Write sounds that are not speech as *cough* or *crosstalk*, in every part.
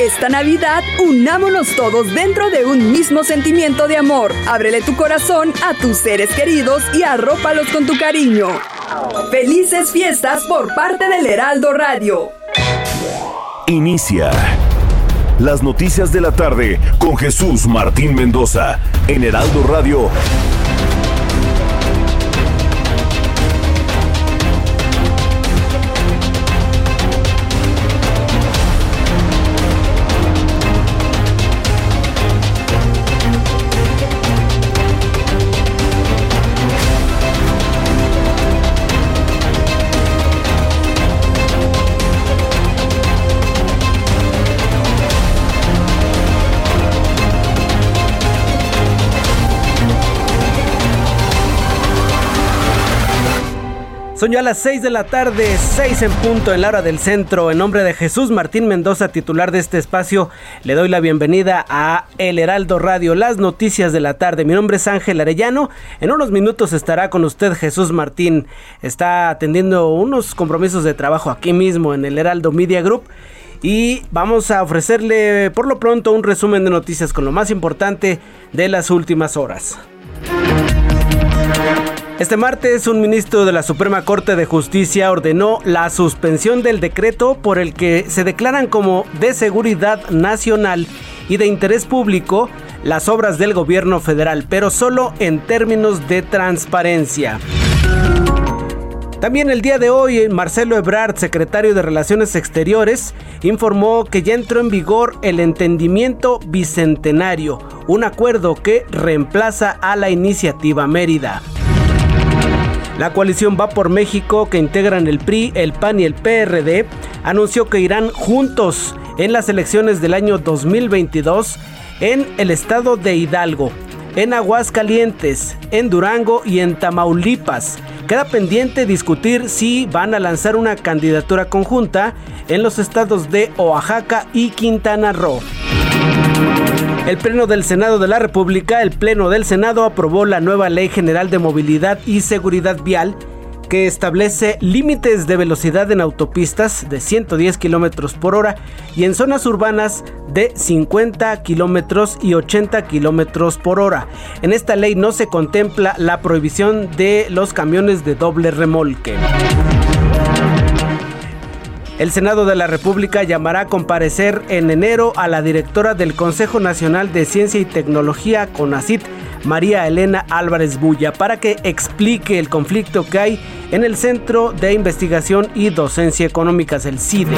Esta Navidad, unámonos todos dentro de un mismo sentimiento de amor. Ábrele tu corazón a tus seres queridos y arrópalos con tu cariño. Felices fiestas por parte del Heraldo Radio. Inicia las noticias de la tarde con Jesús Martín Mendoza en Heraldo Radio. Son ya las 6 de la tarde, 6 en punto en la hora del centro. En nombre de Jesús Martín Mendoza, titular de este espacio, le doy la bienvenida a El Heraldo Radio, las noticias de la tarde. Mi nombre es Ángel Arellano. En unos minutos estará con usted Jesús Martín. Está atendiendo unos compromisos de trabajo aquí mismo en el Heraldo Media Group. Y vamos a ofrecerle por lo pronto un resumen de noticias con lo más importante de las últimas horas. Este martes, un ministro de la Suprema Corte de Justicia ordenó la suspensión del decreto por el que se declaran como de seguridad nacional y de interés público las obras del gobierno federal, pero solo en términos de transparencia. También el día de hoy, Marcelo Ebrard, secretario de Relaciones Exteriores, informó que ya entró en vigor el entendimiento bicentenario, un acuerdo que reemplaza a la iniciativa Mérida. La coalición Va por México, que integran el PRI, el PAN y el PRD, anunció que irán juntos en las elecciones del año 2022 en el estado de Hidalgo, en Aguascalientes, en Durango y en Tamaulipas. Queda pendiente discutir si van a lanzar una candidatura conjunta en los estados de Oaxaca y Quintana Roo. El Pleno del Senado de la República, el Pleno del Senado aprobó la nueva Ley General de Movilidad y Seguridad Vial que establece límites de velocidad en autopistas de 110 kilómetros por hora y en zonas urbanas de 50 kilómetros y 80 kilómetros por hora. En esta ley no se contempla la prohibición de los camiones de doble remolque. El Senado de la República llamará a comparecer en enero a la directora del Consejo Nacional de Ciencia y Tecnología, CONACIT, María Elena Álvarez Bulla, para que explique el conflicto que hay en el Centro de Investigación y Docencia Económicas, el CIDE.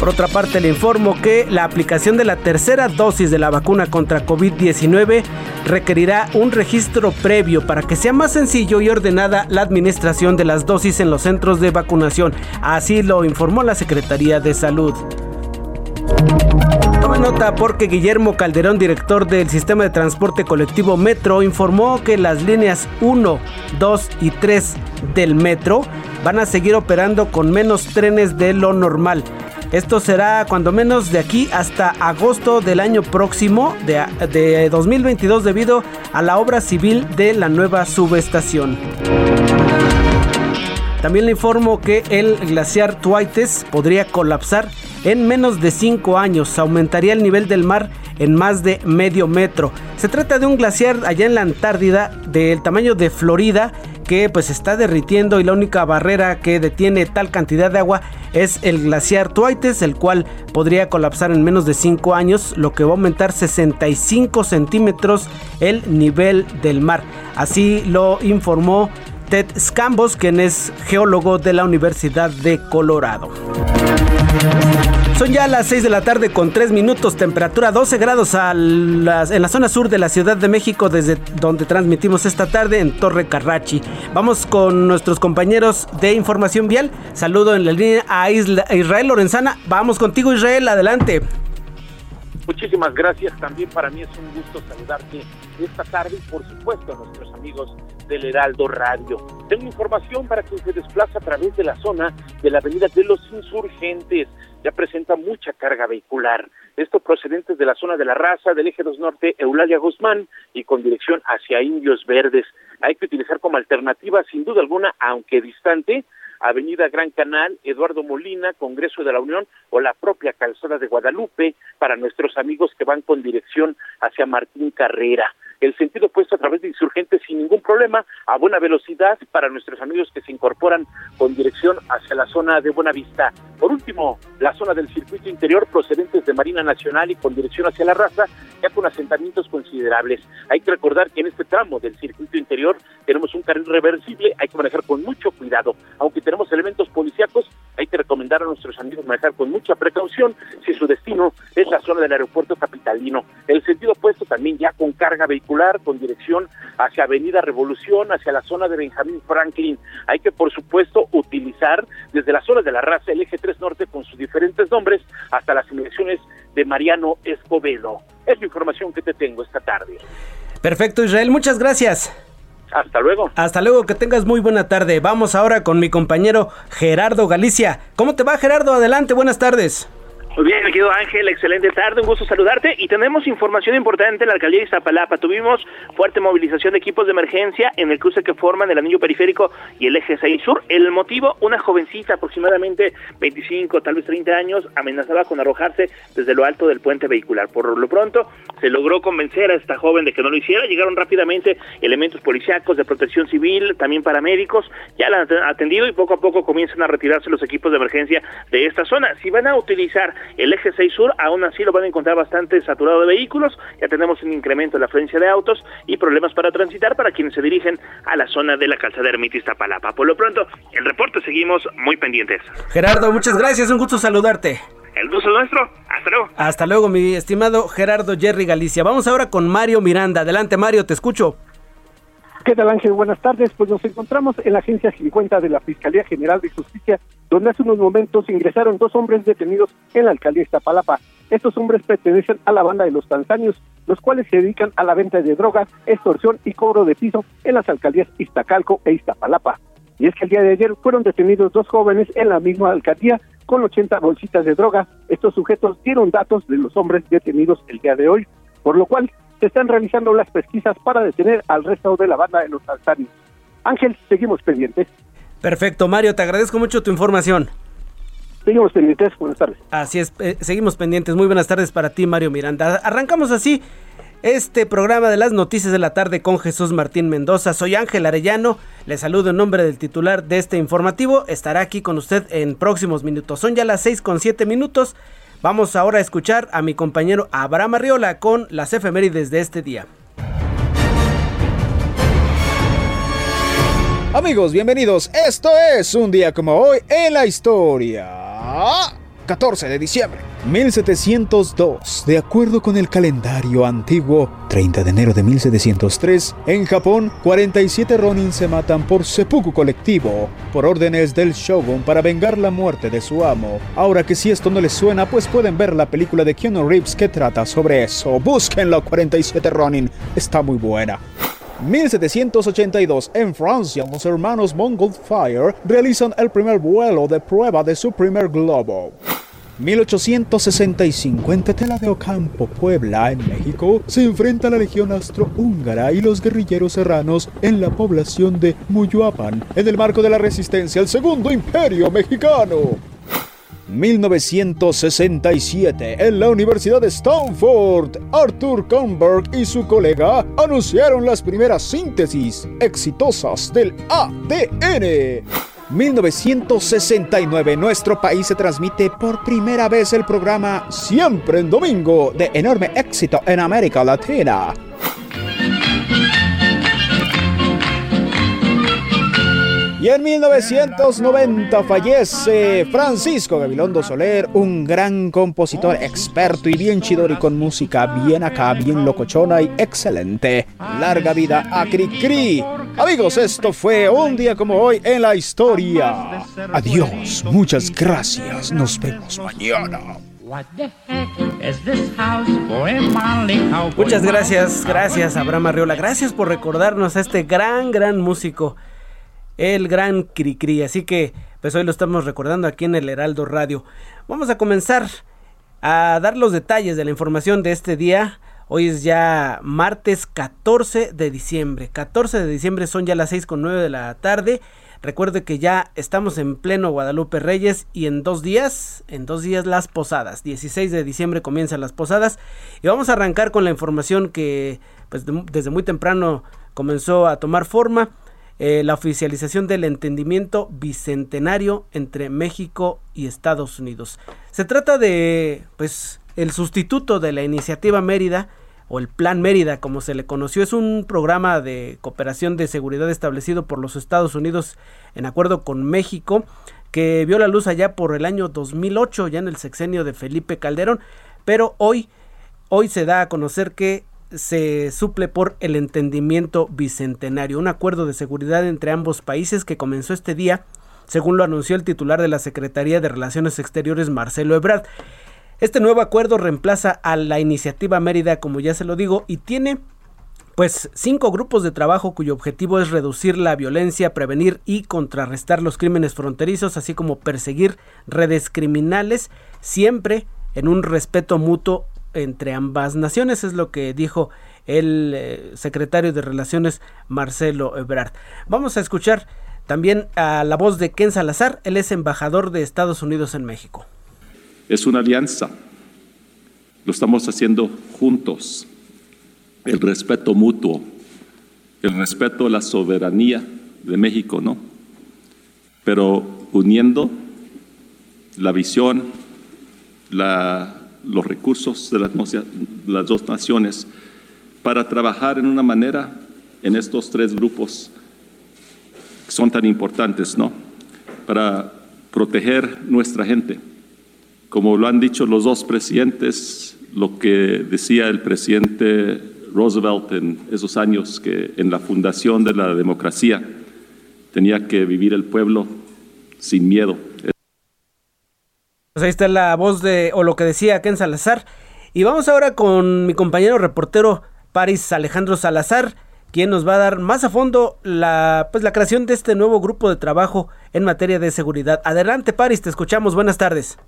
Por otra parte, le informo que la aplicación de la tercera dosis de la vacuna contra COVID-19 requerirá un registro previo para que sea más sencillo y ordenada la administración de las dosis en los centros de vacunación. Así lo informó la Secretaría de Salud. Tome nota porque Guillermo Calderón, director del sistema de transporte colectivo Metro, informó que las líneas 1, 2 y 3 del Metro van a seguir operando con menos trenes de lo normal. Esto será cuando menos de aquí hasta agosto del año próximo de, 2022 debido a la obra civil de la nueva subestación. También le informo que el glaciar Tuaites podría colapsar en menos de 5 años. Aumentaría el nivel del mar en más de medio metro. Se trata de un glaciar allá en la Antártida del tamaño de Florida que pues está derritiendo y la única barrera que detiene tal cantidad de agua es el glaciar Tuaites, el cual podría colapsar en menos de 5 años, lo que va a aumentar 65 centímetros el nivel del mar. Así lo informó Ted Scambos, quien es geólogo de la Universidad de Colorado. Son ya las 6 de la tarde con 3 minutos, temperatura 12 grados en la zona sur de la Ciudad de México, desde donde transmitimos esta tarde en Torre Carrachi. Vamos con nuestros compañeros de información vial. Saludo en la línea a Israel Lorenzana. Vamos contigo Israel, adelante. Muchísimas gracias. También para mí es un gusto saludarte esta tarde y por supuesto a nuestros amigos del Heraldo Radio. Tengo información para quien se desplaza a través de la zona de la Avenida de los Insurgentes. Ya presenta mucha carga vehicular. Esto procedentes de la zona de la raza, del eje 2 norte, Eulalia Guzmán, y con dirección hacia Indios Verdes. Hay que utilizar como alternativa, sin duda alguna, aunque distante, Avenida Gran Canal, Eduardo Molina, Congreso de la Unión o la propia calzada de Guadalupe para nuestros amigos que van con dirección hacia Martín Carrera el sentido puesto a través de insurgentes sin ningún problema, a buena velocidad para nuestros amigos que se incorporan con dirección hacia la zona de Buenavista. Por último, la zona del circuito interior procedentes de Marina Nacional y con dirección hacia la raza, ya con asentamientos considerables. Hay que recordar que en este tramo del circuito interior tenemos un carril reversible, hay que manejar con mucho cuidado. Aunque tenemos elementos policíacos, hay que recomendar a nuestros amigos manejar con mucha precaución si su destino es la zona del aeropuerto capitalino. El sentido opuesto también ya con carga vehicular, con dirección hacia Avenida Revolución, hacia la zona de Benjamín Franklin. Hay que, por supuesto, utilizar desde la zona de la raza el eje 3 norte con sus diferentes nombres hasta las inmediaciones de Mariano Escobedo. Es la información que te tengo esta tarde. Perfecto, Israel, muchas gracias. Hasta luego. Hasta luego, que tengas muy buena tarde. Vamos ahora con mi compañero Gerardo Galicia. ¿Cómo te va, Gerardo? Adelante, buenas tardes. Muy bien, mi querido Ángel, excelente tarde, un gusto saludarte y tenemos información importante en la alcaldía de Iztapalapa. Tuvimos fuerte movilización de equipos de emergencia en el cruce que forman el anillo periférico y el eje 6 sur. El motivo, una jovencita aproximadamente 25, tal vez 30 años, amenazaba con arrojarse desde lo alto del puente vehicular. Por lo pronto, se logró convencer a esta joven de que no lo hiciera. Llegaron rápidamente elementos policíacos de protección civil, también paramédicos, ya la han atendido y poco a poco comienzan a retirarse los equipos de emergencia de esta zona. Si van a utilizar el eje 6 sur aún así lo van a encontrar bastante saturado de vehículos, ya tenemos un incremento en la afluencia de autos y problemas para transitar para quienes se dirigen a la zona de la calzada Ermitista Palapa. Por lo pronto, el reporte seguimos muy pendientes. Gerardo, muchas gracias, un gusto saludarte. El gusto es nuestro. Hasta luego. Hasta luego, mi estimado Gerardo Jerry Galicia. Vamos ahora con Mario Miranda. Adelante, Mario, te escucho. ¿Qué tal Ángel? Buenas tardes. Pues nos encontramos en la agencia 50 de la Fiscalía General de Justicia, donde hace unos momentos ingresaron dos hombres detenidos en la alcaldía de Iztapalapa. Estos hombres pertenecen a la banda de los tanzanios, los cuales se dedican a la venta de drogas, extorsión y cobro de piso en las alcaldías Iztacalco e Iztapalapa. Y es que el día de ayer fueron detenidos dos jóvenes en la misma alcaldía con 80 bolsitas de droga. Estos sujetos dieron datos de los hombres detenidos el día de hoy, por lo cual se están realizando las pesquisas para detener al resto de la banda de los alzarios. Ángel, seguimos pendientes. Perfecto, Mario, te agradezco mucho tu información. Seguimos pendientes, buenas tardes. Así es, eh, seguimos pendientes. Muy buenas tardes para ti, Mario Miranda. Arrancamos así este programa de las noticias de la tarde con Jesús Martín Mendoza. Soy Ángel Arellano, le saludo en nombre del titular de este informativo. Estará aquí con usted en próximos minutos. Son ya las seis con siete minutos. Vamos ahora a escuchar a mi compañero Abraham Arriola con las efemérides de este día. Amigos, bienvenidos. Esto es un día como hoy en la historia. 14 de diciembre 1702. De acuerdo con el calendario antiguo, 30 de enero de 1703, en Japón, 47 ronin se matan por seppuku colectivo, por órdenes del shogun para vengar la muerte de su amo. Ahora que si esto no les suena, pues pueden ver la película de Keanu Reeves que trata sobre eso. Búsquenlo, 47 ronin. Está muy buena. 1782, en Francia, los hermanos Montgolfier realizan el primer vuelo de prueba de su primer globo. 1865 en Tetela de Ocampo, Puebla, en México, se enfrenta la Legión Austrohúngara y los guerrilleros serranos en la población de Muyuapan, en el marco de la resistencia al Segundo Imperio Mexicano. 1967, en la Universidad de Stanford, Arthur Kornberg y su colega anunciaron las primeras síntesis exitosas del ADN. 1969, nuestro país se transmite por primera vez el programa Siempre en Domingo, de enorme éxito en América Latina. Y en 1990 fallece Francisco Gabilondo Soler, un gran compositor, experto y bien chidor y con música bien acá, bien locochona y excelente. Larga vida a Cri Amigos, esto fue un día como hoy en la historia. Adiós, muchas gracias, nos vemos mañana. Muchas gracias, gracias Abraham Arriola, gracias por recordarnos a este gran, gran músico el gran Cricri. Así que, pues hoy lo estamos recordando aquí en el Heraldo Radio. Vamos a comenzar a dar los detalles de la información de este día. Hoy es ya martes 14 de diciembre. 14 de diciembre son ya las 6 con 9 de la tarde. Recuerde que ya estamos en pleno Guadalupe Reyes y en dos días, en dos días las posadas. 16 de diciembre comienzan las posadas y vamos a arrancar con la información que pues, desde muy temprano comenzó a tomar forma. Eh, la oficialización del entendimiento bicentenario entre México y Estados Unidos. Se trata de, pues, el sustituto de la iniciativa Mérida o el Plan Mérida, como se le conoció, es un programa de cooperación de seguridad establecido por los Estados Unidos en acuerdo con México, que vio la luz allá por el año 2008, ya en el sexenio de Felipe Calderón, pero hoy, hoy se da a conocer que se suple por el entendimiento bicentenario, un acuerdo de seguridad entre ambos países que comenzó este día, según lo anunció el titular de la Secretaría de Relaciones Exteriores, Marcelo Ebrard. Este nuevo acuerdo reemplaza a la iniciativa Mérida, como ya se lo digo, y tiene pues cinco grupos de trabajo cuyo objetivo es reducir la violencia, prevenir y contrarrestar los crímenes fronterizos, así como perseguir redes criminales, siempre en un respeto mutuo entre ambas naciones, es lo que dijo el eh, secretario de Relaciones Marcelo Ebrard. Vamos a escuchar también a la voz de Ken Salazar, él es embajador de Estados Unidos en México. Es una alianza, lo estamos haciendo juntos, el respeto mutuo, el respeto a la soberanía de México, ¿no? Pero uniendo la visión, la los recursos de las, dos naciones para trabajar en una manera en estos tres grupos que son tan importantes, ¿no? Para proteger nuestra gente. Como lo han dicho los dos presidentes, lo que decía el presidente Roosevelt en esos años, que en la fundación de la democracia tenía que vivir el pueblo sin miedo. Pues ahí está la voz de, o lo que decía Ken Salazar. Y vamos ahora con mi compañero reportero Paris Alejandro Salazar, quien nos va a dar más a fondo la, pues, la creación de este nuevo grupo de trabajo en materia de seguridad. Adelante, Paris, te escuchamos. Buenas tardes.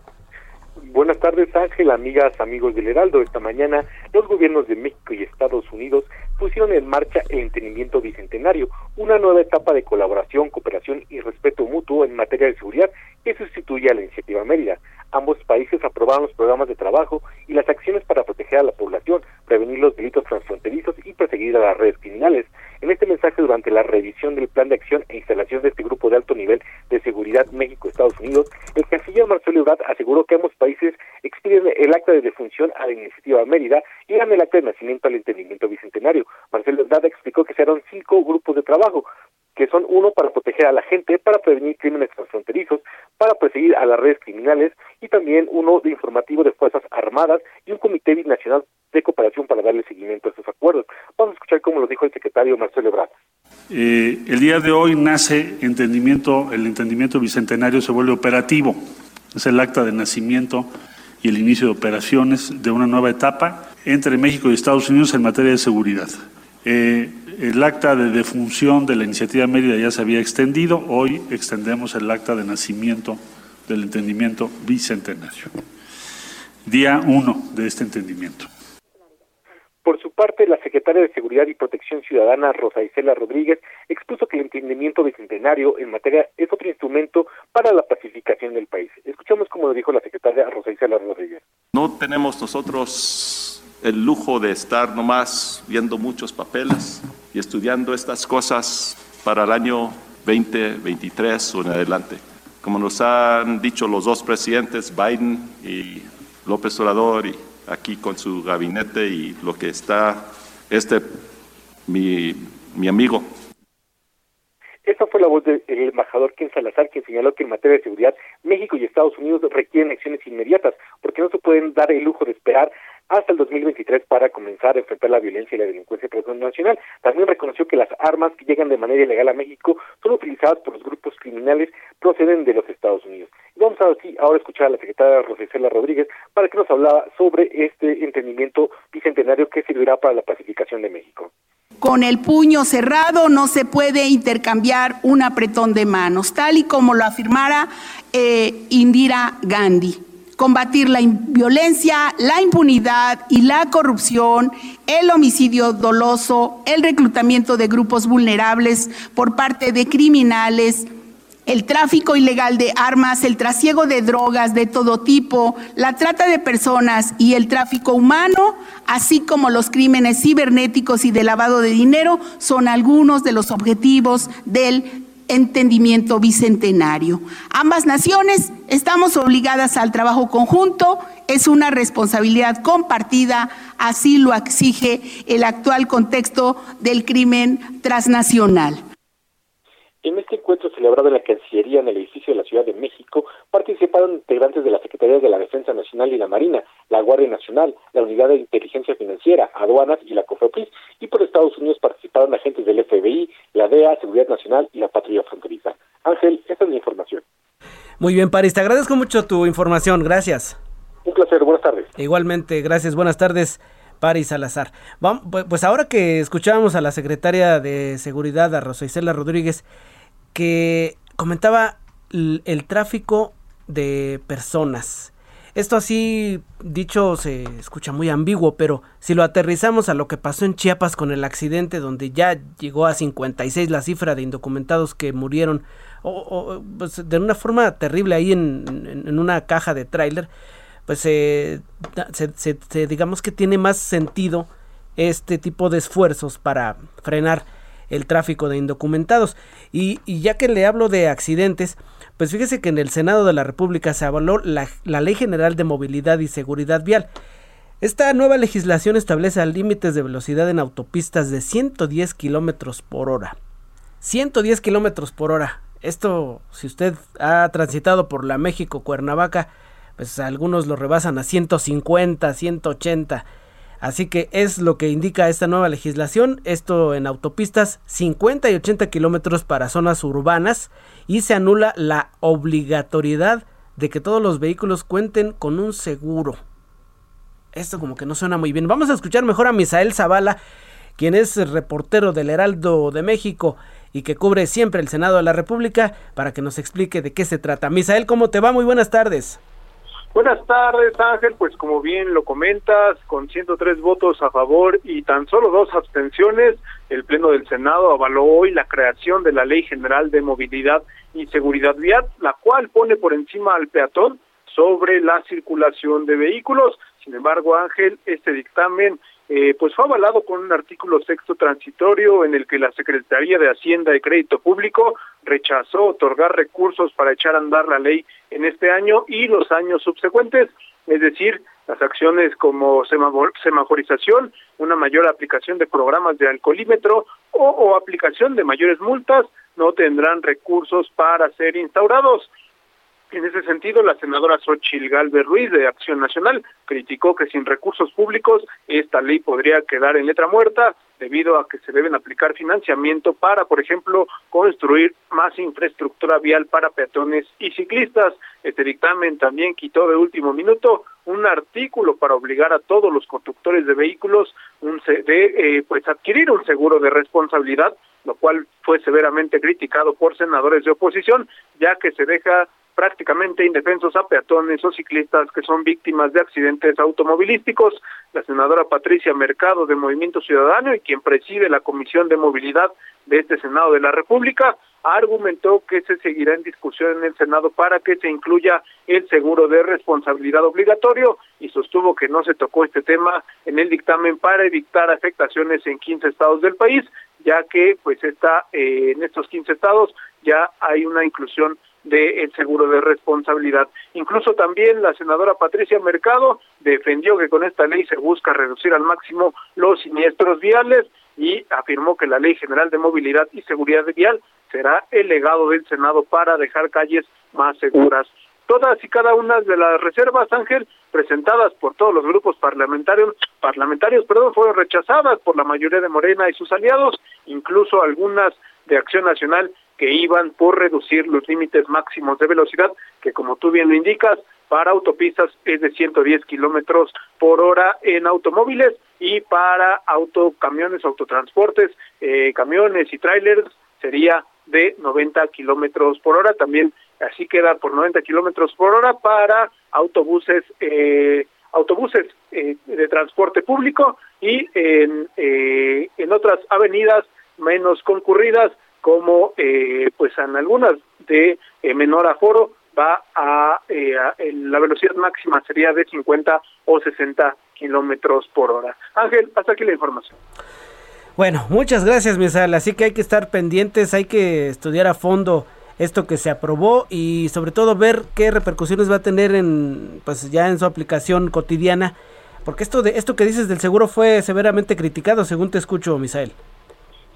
Buenas tardes, Ángel, amigas, amigos del Heraldo. Esta mañana, los gobiernos de México y Estados Unidos pusieron en marcha el entendimiento bicentenario, una nueva etapa de colaboración, cooperación y respeto mutuo en materia de seguridad que sustituye a la iniciativa Mérida. Ambos países aprobaron los programas de trabajo y las acciones para proteger a la población, prevenir los delitos transfronterizos y perseguir a las redes criminales. En este mensaje durante la revisión del plan de acción e instalación de este grupo de alto nivel de seguridad México-Estados Unidos, el canciller Marcelo Ebrard aseguró que ambos países expiden el acta de defunción a la iniciativa Mérida y dan el acta de nacimiento al entendimiento bicentenario. Marcelo Ebrard explicó que serán cinco grupos de trabajo, que son uno para proteger a la gente, para prevenir crímenes transfronterizos, para perseguir a las redes criminales también uno de informativo de Fuerzas Armadas y un comité binacional de cooperación para darle seguimiento a estos acuerdos. Vamos a escuchar cómo lo dijo el secretario Marcelo Ebrard. Eh, el día de hoy nace entendimiento, el entendimiento bicentenario se vuelve operativo. Es el acta de nacimiento y el inicio de operaciones de una nueva etapa entre México y Estados Unidos en materia de seguridad. Eh, el acta de defunción de la iniciativa Mérida ya se había extendido, hoy extendemos el acta de nacimiento del entendimiento bicentenario. Día uno de este entendimiento. Por su parte, la secretaria de Seguridad y Protección Ciudadana, Rosa Isela Rodríguez, expuso que el entendimiento bicentenario en materia es otro instrumento para la pacificación del país. Escuchamos cómo lo dijo la secretaria Rosa Isela Rodríguez. No tenemos nosotros el lujo de estar nomás viendo muchos papeles y estudiando estas cosas para el año 2023 o en adelante. Como nos han dicho los dos presidentes, Biden y López Obrador, y aquí con su gabinete y lo que está este mi, mi amigo. Esta fue la voz del embajador Ken Salazar, que señaló que en materia de seguridad México y Estados Unidos requieren acciones inmediatas, porque no se pueden dar el lujo de esperar hasta el 2023 para comenzar a enfrentar la violencia y la delincuencia nacional. También reconoció que las armas que llegan de manera ilegal a México son utilizadas por los grupos criminales proceden de los Estados Unidos. Y vamos a ahora escuchar a la secretaria Rosicela Rodríguez para que nos hablaba sobre este entendimiento bicentenario que servirá para la pacificación de México. Con el puño cerrado no se puede intercambiar un apretón de manos, tal y como lo afirmara eh, Indira Gandhi combatir la violencia, la impunidad y la corrupción, el homicidio doloso, el reclutamiento de grupos vulnerables por parte de criminales, el tráfico ilegal de armas, el trasiego de drogas de todo tipo, la trata de personas y el tráfico humano, así como los crímenes cibernéticos y de lavado de dinero, son algunos de los objetivos del entendimiento bicentenario. Ambas naciones estamos obligadas al trabajo conjunto, es una responsabilidad compartida, así lo exige el actual contexto del crimen transnacional. En este encuentro celebrado en la Cancillería en el edificio de la Ciudad de México, participaron integrantes de la Secretaría de la Defensa Nacional y la Marina, la Guardia Nacional, la Unidad de Inteligencia Financiera, Aduanas y la COFEPRIS, y por Estados Unidos participaron agentes del FBI, la DEA, Seguridad Nacional y la Patrulla Fronteriza. Ángel, esta es la información. Muy bien, París, te agradezco mucho tu información, gracias. Un placer, buenas tardes. Igualmente, gracias, buenas tardes. Paris Salazar. Vamos, pues ahora que escuchábamos a la secretaria de Seguridad, a Rosa Isela Rodríguez, que comentaba el, tráfico de personas. Esto así dicho se escucha muy ambiguo, pero si lo aterrizamos a lo que pasó en Chiapas con el accidente donde ya llegó a 56 la cifra de indocumentados que murieron o, pues, de una forma terrible ahí en, en, una caja de tráiler, pues se, se, digamos que tiene más sentido este tipo de esfuerzos para frenar el tráfico de indocumentados. Y, ya que le hablo de accidentes, pues fíjese que en el Senado de la República se avaló la, la Ley General de Movilidad y Seguridad Vial. Esta nueva legislación establece límites de velocidad en autopistas de 110 kilómetros por hora. 110 kilómetros por hora. Esto, si usted ha transitado por la México Cuernavaca, pues algunos lo rebasan a 150, 180. Así que es lo que indica esta nueva legislación, esto en autopistas 50 y 80 kilómetros para zonas urbanas y se anula la obligatoriedad de que todos los vehículos cuenten con un seguro. Esto como que no suena muy bien. Vamos a escuchar mejor a Misael Zavala, quien es reportero del Heraldo de México y que cubre siempre el Senado de la República, para que nos explique de qué se trata. Misael, ¿cómo te va? Muy buenas tardes. Buenas tardes, Ángel. Pues como bien lo comentas, con 103 votos a favor y tan solo dos abstenciones, el Pleno del Senado avaló hoy la creación de la Ley General de Movilidad y Seguridad Vial, la cual pone por encima al peatón sobre la circulación de vehículos. Sin embargo, Ángel, este dictamen eh, pues fue avalado con un artículo sexto transitorio en el que la Secretaría de Hacienda y Crédito Público rechazó otorgar recursos para echar a andar la ley en este año y los años subsecuentes, es decir, las acciones como semaforización, una mayor aplicación de programas de alcoholímetro o, o aplicación de mayores multas no tendrán recursos para ser instaurados. En ese sentido, la senadora Xochil Galvez Ruiz de Acción Nacional criticó que sin recursos públicos esta ley podría quedar en letra muerta debido a que se deben aplicar financiamiento para, por ejemplo, construir más infraestructura vial para peatones y ciclistas. Este dictamen también quitó de último minuto un artículo para obligar a todos los conductores de vehículos un, de eh, pues adquirir un seguro de responsabilidad, lo cual fue severamente criticado por senadores de oposición, ya que se deja prácticamente indefensos a peatones o ciclistas que son víctimas de accidentes automovilísticos. La senadora Patricia Mercado de Movimiento Ciudadano y quien preside la Comisión de Movilidad de este Senado de la República argumentó que se seguirá en discusión en el Senado para que se incluya el seguro de responsabilidad obligatorio y sostuvo que no se tocó este tema en el dictamen para evitar afectaciones en 15 estados del país, ya que pues está eh, en estos 15 estados ya hay una inclusión del seguro de responsabilidad. Incluso también la senadora Patricia Mercado defendió que con esta ley se busca reducir al máximo los siniestros viales y afirmó que la Ley General de Movilidad y Seguridad Vial será el legado del Senado para dejar calles más seguras. Todas y cada una de las reservas, Ángel, presentadas por todos los grupos parlamentarios, parlamentarios, perdón, fueron rechazadas por la mayoría de Morena y sus aliados, incluso algunas de Acción Nacional que iban por reducir los límites máximos de velocidad, que como tú bien lo indicas, para autopistas es de 110 kilómetros por hora en automóviles y para autocamiones, autotransportes, eh, camiones y trailers sería de 90 kilómetros por hora. También así queda por 90 kilómetros por hora para autobuses, eh, autobuses eh, de transporte público y en, eh, en otras avenidas menos concurridas como eh, pues en algunas de eh, menor aforo va a, eh, a, la velocidad máxima sería de 50 o 60 kilómetros por hora. Ángel, hasta aquí la información. Bueno, muchas gracias, Misael. Así que hay que estar pendientes, hay que estudiar a fondo esto que se aprobó y sobre todo ver qué repercusiones va a tener en pues ya en su aplicación cotidiana, porque esto de esto que dices del seguro fue severamente criticado, según te escucho, Misael.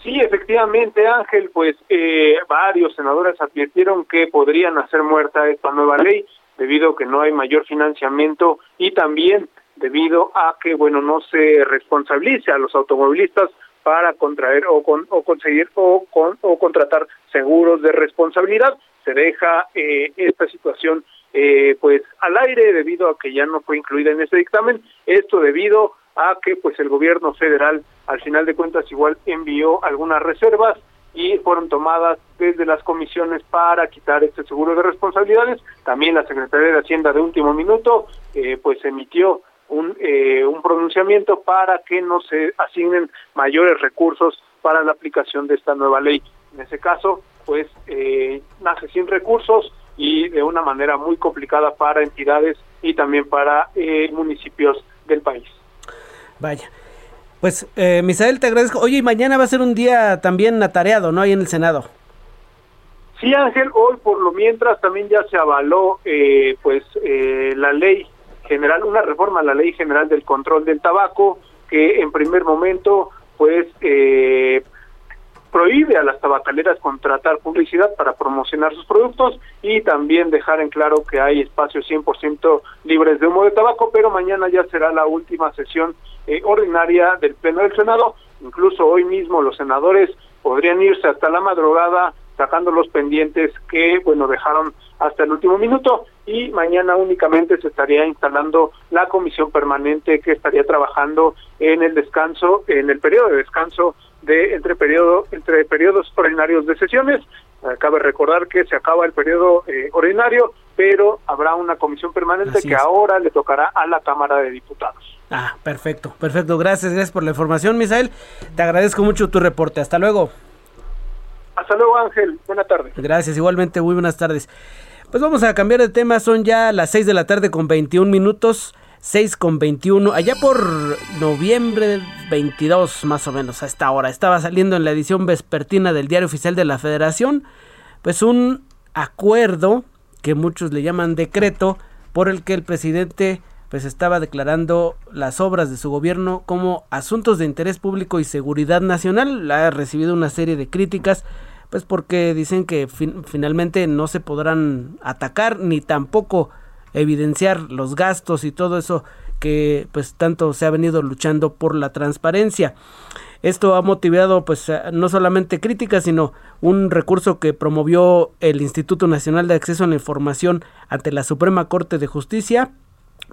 Sí, efectivamente, Ángel, pues eh, varios senadores advirtieron que podrían hacer muerta esta nueva ley debido a que no hay mayor financiamiento y también debido a que, bueno, no se responsabilice a los automovilistas para contraer o, con, o conseguir o, con, o contratar seguros de responsabilidad. Se deja eh, esta situación eh, pues al aire debido a que ya no fue incluida en este dictamen. Esto debido a que pues el gobierno federal al final de cuentas igual envió algunas reservas y fueron tomadas desde las comisiones para quitar este seguro de responsabilidades. También la Secretaría de Hacienda de último minuto eh, pues emitió un, eh, un pronunciamiento para que no se asignen mayores recursos para la aplicación de esta nueva ley. En ese caso, pues eh, nace sin recursos y de una manera muy complicada para entidades y también para eh, municipios del país. Vaya. Pues, eh, Misael, te agradezco. Oye, y mañana va a ser un día también atareado, ¿no? Ahí en el Senado. Sí, Ángel, hoy por lo mientras también ya se avaló, eh, pues, eh, la ley general, una reforma a la ley general del control del tabaco, que en primer momento, pues, eh, prohíbe a las tabacaleras contratar publicidad para promocionar sus productos y también dejar en claro que hay espacios 100% libres de humo de tabaco, pero mañana ya será la última sesión eh, ordinaria del Pleno del Senado. Incluso hoy mismo los senadores podrían irse hasta la madrugada sacando los pendientes que, bueno, dejaron hasta el último minuto y mañana únicamente se estaría instalando la comisión permanente que estaría trabajando en el descanso, en el periodo de descanso de entre periodo entre periodos ordinarios de sesiones. Cabe recordar que se acaba el periodo eh, ordinario, pero habrá una comisión permanente Así que es. ahora le tocará a la Cámara de Diputados. Ah, perfecto, perfecto. Gracias, gracias por la información, Misael. Te agradezco mucho tu reporte. Hasta luego. Hasta luego, Ángel. Buenas tardes. Gracias, igualmente, muy buenas tardes. Pues vamos a cambiar de tema, son ya las 6 de la tarde con 21 minutos. 6 con 21, allá por noviembre 22 más o menos a esta hora, estaba saliendo en la edición vespertina del Diario Oficial de la Federación, pues un acuerdo que muchos le llaman decreto por el que el presidente pues estaba declarando las obras de su gobierno como asuntos de interés público y seguridad nacional, ha recibido una serie de críticas pues porque dicen que fin finalmente no se podrán atacar ni tampoco evidenciar los gastos y todo eso que pues tanto se ha venido luchando por la transparencia. Esto ha motivado pues no solamente críticas, sino un recurso que promovió el Instituto Nacional de Acceso a la Información ante la Suprema Corte de Justicia,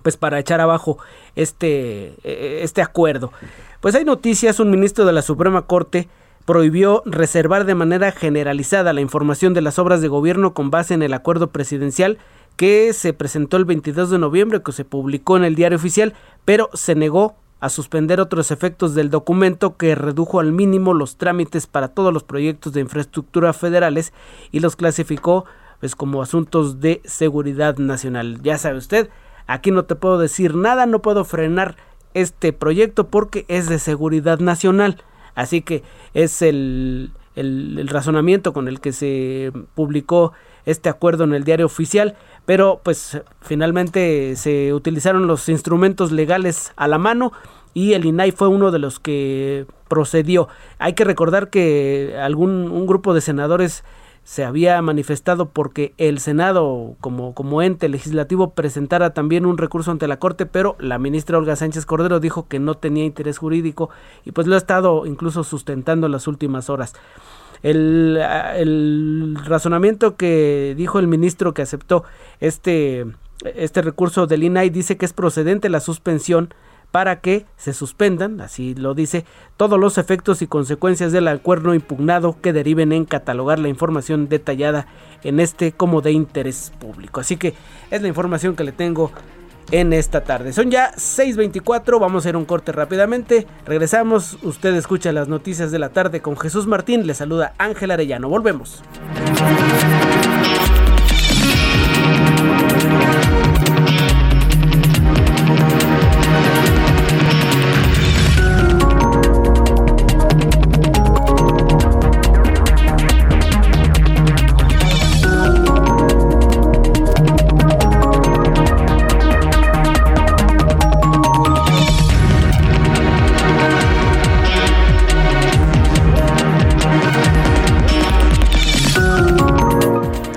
pues para echar abajo este este acuerdo. Pues hay noticias, un ministro de la Suprema Corte prohibió reservar de manera generalizada la información de las obras de gobierno con base en el acuerdo presidencial que se presentó el 22 de noviembre, que se publicó en el diario oficial, pero se negó a suspender otros efectos del documento que redujo al mínimo los trámites para todos los proyectos de infraestructura federales y los clasificó pues como asuntos de seguridad nacional. Ya sabe usted, aquí no te puedo decir nada, no puedo frenar este proyecto porque es de seguridad nacional. Así que es el, el, el razonamiento con el que se publicó este acuerdo en el diario oficial, pero pues finalmente se utilizaron los instrumentos legales a la mano y el INAI fue uno de los que procedió. Hay que recordar que algún un grupo de senadores se había manifestado porque el Senado como, como ente legislativo presentara también un recurso ante la Corte, pero la ministra Olga Sánchez Cordero dijo que no tenía interés jurídico y pues lo ha estado incluso sustentando en las últimas horas. El, razonamiento que dijo el ministro que aceptó este, este recurso del INAI dice que es procedente la suspensión para que se suspendan, así lo dice, todos los efectos y consecuencias del acuerdo impugnado que deriven en catalogar la información detallada en este como de interés público. Así que es la información que le tengo en esta tarde. Son ya 6.24, vamos a hacer un corte rápidamente. Regresamos, usted escucha las noticias de la tarde con Jesús Martín, le saluda Ángel Arellano, volvemos.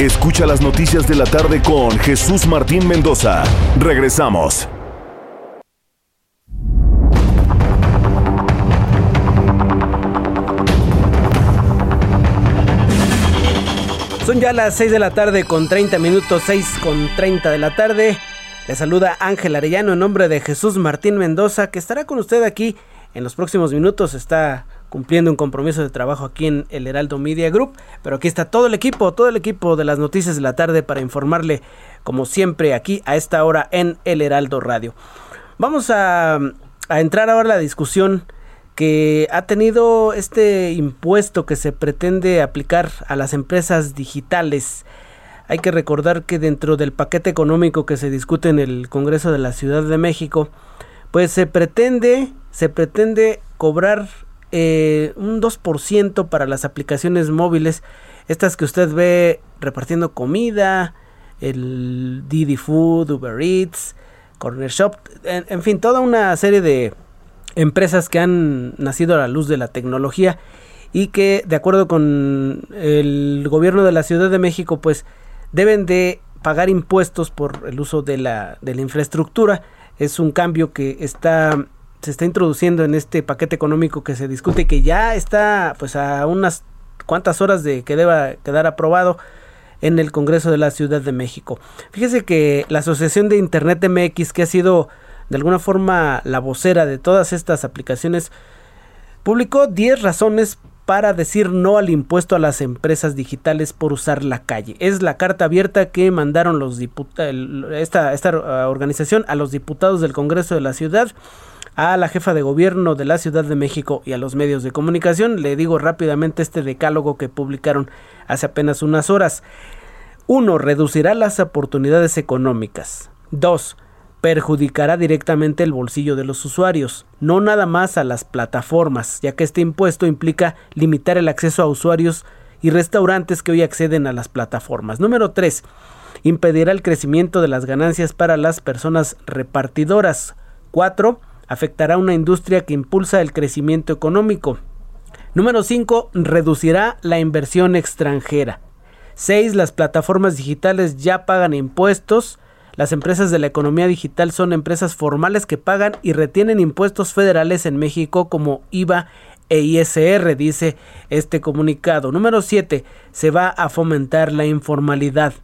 Escucha las noticias de la tarde con Jesús Martín Mendoza. Regresamos. Son ya las 6 de la tarde con 30 minutos, 6 con 30 de la tarde. Le saluda Ángel Arellano en nombre de Jesús Martín Mendoza, que estará con usted aquí en los próximos minutos. Está cumpliendo un compromiso de trabajo aquí en el Heraldo Media Group. Pero aquí está todo el equipo, todo el equipo de las noticias de la tarde para informarle, como siempre, aquí a esta hora en el Heraldo Radio. Vamos a, entrar ahora a la discusión que ha tenido este impuesto que se pretende aplicar a las empresas digitales. Hay que recordar que dentro del paquete económico que se discute en el Congreso de la Ciudad de México, pues se pretende, se pretende cobrar eh, un 2% para las aplicaciones móviles, estas que usted ve repartiendo comida, el Didi Food, Uber Eats, Corner Shop, en, fin, toda una serie de empresas que han nacido a la luz de la tecnología y que de acuerdo con el gobierno de la Ciudad de México pues deben de pagar impuestos por el uso de la, de la infraestructura. Es un cambio que está se está introduciendo en este paquete económico que se discute que ya está pues a unas cuantas horas de que deba quedar aprobado en el Congreso de la Ciudad de México. Fíjese que la Asociación de Internet MX, que ha sido de alguna forma la vocera de todas estas aplicaciones, publicó 10 razones para decir no al impuesto a las empresas digitales por usar la calle. Es la carta abierta que mandaron los esta, esta organización a los diputados del Congreso de la Ciudad a la jefa de gobierno de la Ciudad de México y a los medios de comunicación. Le digo rápidamente este decálogo que publicaron hace apenas unas horas. 1. Reducirá las oportunidades económicas. 2. Perjudicará directamente el bolsillo de los usuarios, no nada más a las plataformas, ya que este impuesto implica limitar el acceso a usuarios y restaurantes que hoy acceden a las plataformas. Número 3. Impedirá el crecimiento de las ganancias para las personas repartidoras. 4 afectará a una industria que impulsa el crecimiento económico. Número 5. Reducirá la inversión extranjera. 6. Las plataformas digitales ya pagan impuestos. Las empresas de la economía digital son empresas formales que pagan y retienen impuestos federales en México como IVA e ISR, dice este comunicado. Número 7. Se va a fomentar la informalidad.